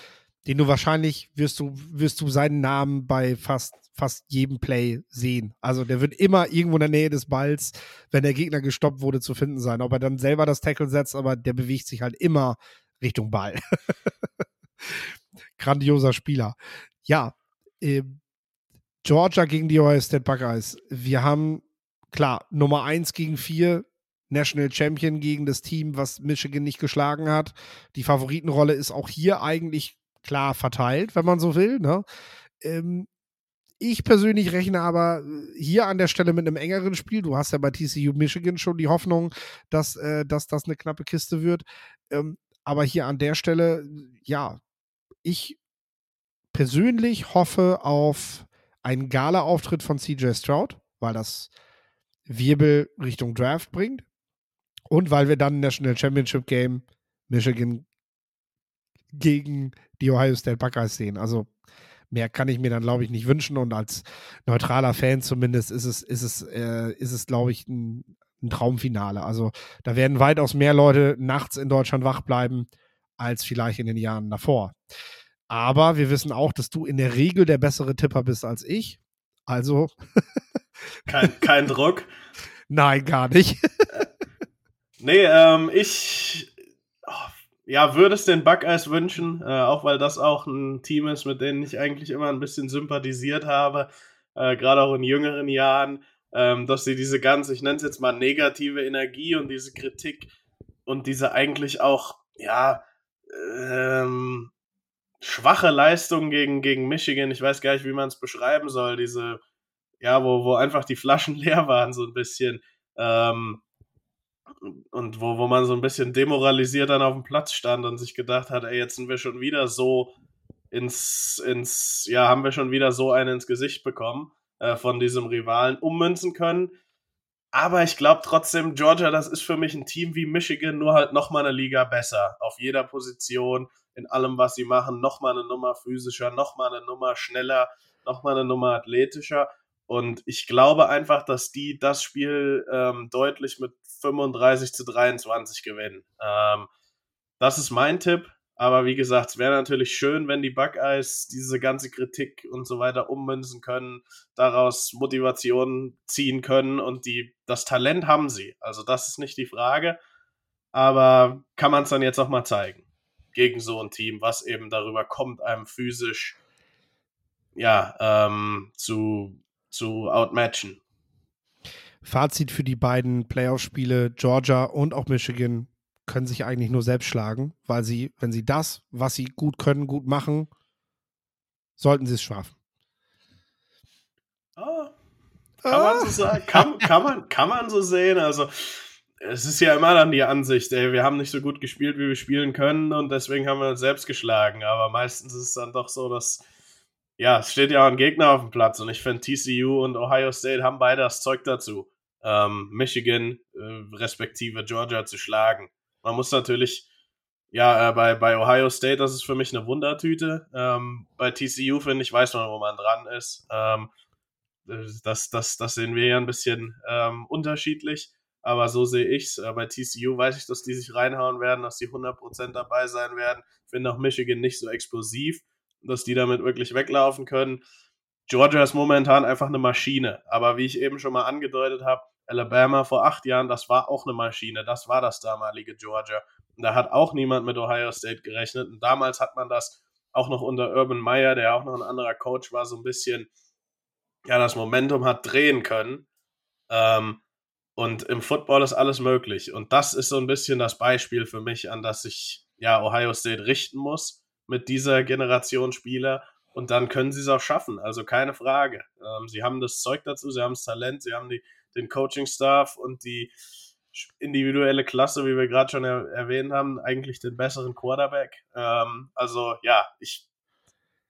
den du wahrscheinlich wirst du, wirst du seinen Namen bei fast, fast jedem Play sehen. Also der wird immer irgendwo in der Nähe des Balls, wenn der Gegner gestoppt wurde, zu finden sein. Ob er dann selber das Tackle setzt, aber der bewegt sich halt immer Richtung Ball. Grandioser Spieler. Ja, äh, Georgia gegen die Ohio State Buckeyes. Wir haben klar, Nummer 1 gegen 4, National Champion gegen das Team, was Michigan nicht geschlagen hat. Die Favoritenrolle ist auch hier eigentlich klar verteilt, wenn man so will. Ne? Ähm, ich persönlich rechne aber hier an der Stelle mit einem engeren Spiel. Du hast ja bei TCU Michigan schon die Hoffnung, dass, äh, dass das eine knappe Kiste wird. Ähm, aber hier an der Stelle, ja, ich persönlich hoffe auf einen Gala-Auftritt von CJ Stroud, weil das Wirbel Richtung Draft bringt. Und weil wir dann National Championship Game Michigan gegen die Ohio State Buckeyes sehen. Also mehr kann ich mir dann, glaube ich, nicht wünschen. Und als neutraler Fan zumindest ist es, ist es, äh, ist es, glaube ich, ein, ein Traumfinale. Also da werden weitaus mehr Leute nachts in Deutschland wach bleiben, als vielleicht in den Jahren davor. Aber wir wissen auch, dass du in der Regel der bessere Tipper bist als ich. Also. kein, kein Druck. Nein, gar nicht. nee, ähm, ich oh, ja, würde es den Buckeyes wünschen, äh, auch weil das auch ein Team ist, mit dem ich eigentlich immer ein bisschen sympathisiert habe, äh, gerade auch in jüngeren Jahren, ähm, dass sie diese ganze, ich nenne es jetzt mal negative Energie und diese Kritik und diese eigentlich auch, ja, ähm, schwache Leistung gegen, gegen Michigan, ich weiß gar nicht, wie man es beschreiben soll, diese, ja, wo, wo einfach die Flaschen leer waren, so ein bisschen. Ähm, und wo, wo man so ein bisschen demoralisiert dann auf dem Platz stand und sich gedacht hat, ey, jetzt sind wir schon wieder so ins, ins, ja, haben wir schon wieder so einen ins Gesicht bekommen äh, von diesem Rivalen ummünzen können. Aber ich glaube trotzdem, Georgia, das ist für mich ein Team wie Michigan, nur halt nochmal eine Liga besser. Auf jeder Position, in allem, was sie machen, nochmal eine Nummer physischer, nochmal eine Nummer schneller, nochmal eine Nummer athletischer. Und ich glaube einfach, dass die das Spiel ähm, deutlich mit 35 zu 23 gewinnen. Ähm, das ist mein Tipp. Aber wie gesagt, es wäre natürlich schön, wenn die Buckeyes diese ganze Kritik und so weiter ummünzen können, daraus Motivation ziehen können und die, das Talent haben sie. Also das ist nicht die Frage. Aber kann man es dann jetzt auch mal zeigen gegen so ein Team, was eben darüber kommt, einem physisch ja, ähm, zu, zu outmatchen. Fazit für die beiden Playoff-Spiele, Georgia und auch Michigan können sich eigentlich nur selbst schlagen, weil sie, wenn sie das, was sie gut können, gut machen, sollten sie es schaffen. Ah, kann ah. man so sagen, kann, kann, man, kann man so sehen. Also es ist ja immer dann die Ansicht, ey, wir haben nicht so gut gespielt, wie wir spielen können und deswegen haben wir uns selbst geschlagen. Aber meistens ist es dann doch so, dass, ja, es steht ja auch ein Gegner auf dem Platz und ich finde TCU und Ohio State haben beide das Zeug dazu, ähm, Michigan äh, respektive Georgia zu schlagen. Man muss natürlich, ja, äh, bei, bei Ohio State, das ist für mich eine Wundertüte. Ähm, bei TCU, finde ich, weiß man, wo man dran ist. Ähm, das, das, das sehen wir ja ein bisschen ähm, unterschiedlich. Aber so sehe ich es. Äh, bei TCU weiß ich, dass die sich reinhauen werden, dass die 100% dabei sein werden. Ich finde auch Michigan nicht so explosiv, dass die damit wirklich weglaufen können. Georgia ist momentan einfach eine Maschine. Aber wie ich eben schon mal angedeutet habe, Alabama vor acht Jahren, das war auch eine Maschine. Das war das damalige Georgia. Und da hat auch niemand mit Ohio State gerechnet. Und damals hat man das auch noch unter Urban Meyer, der auch noch ein anderer Coach war, so ein bisschen, ja, das Momentum hat drehen können. Ähm, und im Football ist alles möglich. Und das ist so ein bisschen das Beispiel für mich, an das sich ja Ohio State richten muss mit dieser Generation Spieler. Und dann können sie es auch schaffen. Also keine Frage. Ähm, sie haben das Zeug dazu, sie haben das Talent, sie haben die, den Coaching-Staff und die individuelle Klasse, wie wir gerade schon er erwähnt haben, eigentlich den besseren Quarterback. Ähm, also ja, ich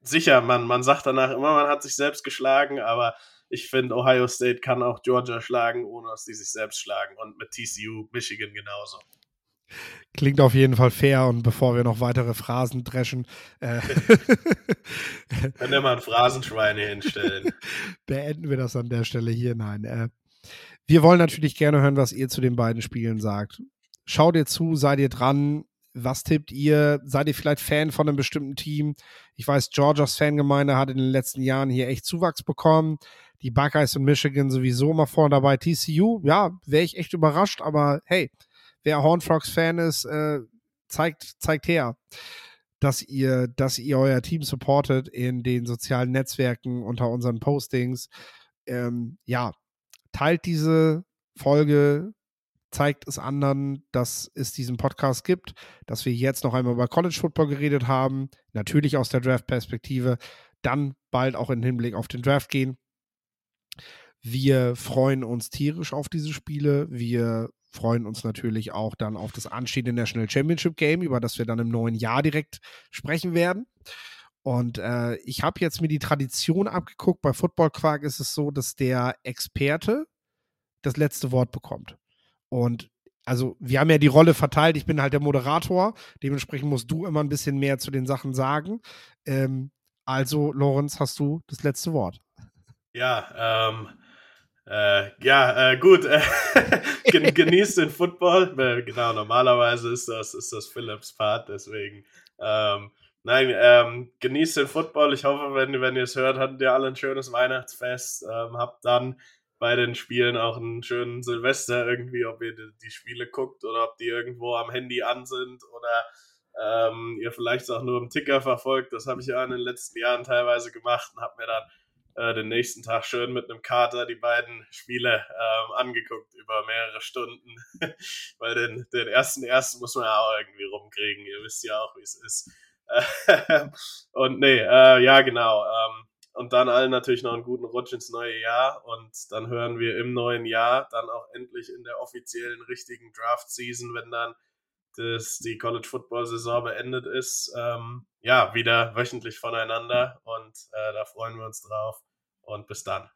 sicher, man, man sagt danach immer, man hat sich selbst geschlagen, aber ich finde, Ohio State kann auch Georgia schlagen, ohne dass sie sich selbst schlagen. Und mit TCU, Michigan genauso. Klingt auf jeden Fall fair und bevor wir noch weitere Phrasen dreschen. Äh Können wir mal ein Phrasenschwein hinstellen. Beenden wir das an der Stelle hier. Nein. Äh, wir wollen natürlich gerne hören, was ihr zu den beiden Spielen sagt. Schaut ihr zu, seid ihr dran? Was tippt ihr? Seid ihr vielleicht Fan von einem bestimmten Team? Ich weiß, Georgias Fangemeinde hat in den letzten Jahren hier echt Zuwachs bekommen die Buckeyes und Michigan sowieso mal vorne dabei. TCU, ja, wäre ich echt überrascht, aber hey, wer Hornfrogs-Fan ist, äh, zeigt, zeigt her, dass ihr, dass ihr euer Team supportet in den sozialen Netzwerken unter unseren Postings. Ähm, ja, teilt diese Folge, zeigt es anderen, dass es diesen Podcast gibt, dass wir jetzt noch einmal über College Football geredet haben, natürlich aus der Draft-Perspektive, dann bald auch im Hinblick auf den Draft gehen. Wir freuen uns tierisch auf diese Spiele. Wir freuen uns natürlich auch dann auf das anstehende National Championship Game, über das wir dann im neuen Jahr direkt sprechen werden. Und äh, ich habe jetzt mir die Tradition abgeguckt. Bei Football Quark ist es so, dass der Experte das letzte Wort bekommt. Und also wir haben ja die Rolle verteilt. Ich bin halt der Moderator. Dementsprechend musst du immer ein bisschen mehr zu den Sachen sagen. Ähm, also, Lorenz, hast du das letzte Wort. Ja, ähm, äh, ja, äh, gut. genießt den Football. Äh, genau, normalerweise ist das, ist das Philips Part, deswegen. Ähm, nein, ähm, genießt den Football. Ich hoffe, wenn, wenn ihr es hört, hattet ihr alle ein schönes Weihnachtsfest. Ähm, habt dann bei den Spielen auch einen schönen Silvester irgendwie, ob ihr die, die Spiele guckt oder ob die irgendwo am Handy an sind oder ähm, ihr vielleicht auch nur im Ticker verfolgt. Das habe ich ja in den letzten Jahren teilweise gemacht und habe mir dann äh, den nächsten Tag schön mit einem Kater die beiden Spiele ähm, angeguckt über mehrere Stunden. Weil den, den ersten ersten muss man ja auch irgendwie rumkriegen. Ihr wisst ja auch, wie es ist. und nee, äh, ja, genau. Ähm, und dann allen natürlich noch einen guten Rutsch ins neue Jahr. Und dann hören wir im neuen Jahr dann auch endlich in der offiziellen richtigen Draft-Season, wenn dann das, die College Football Saison beendet ist, ähm, ja, wieder wöchentlich voneinander. Und äh, da freuen wir uns drauf. Und bis dann.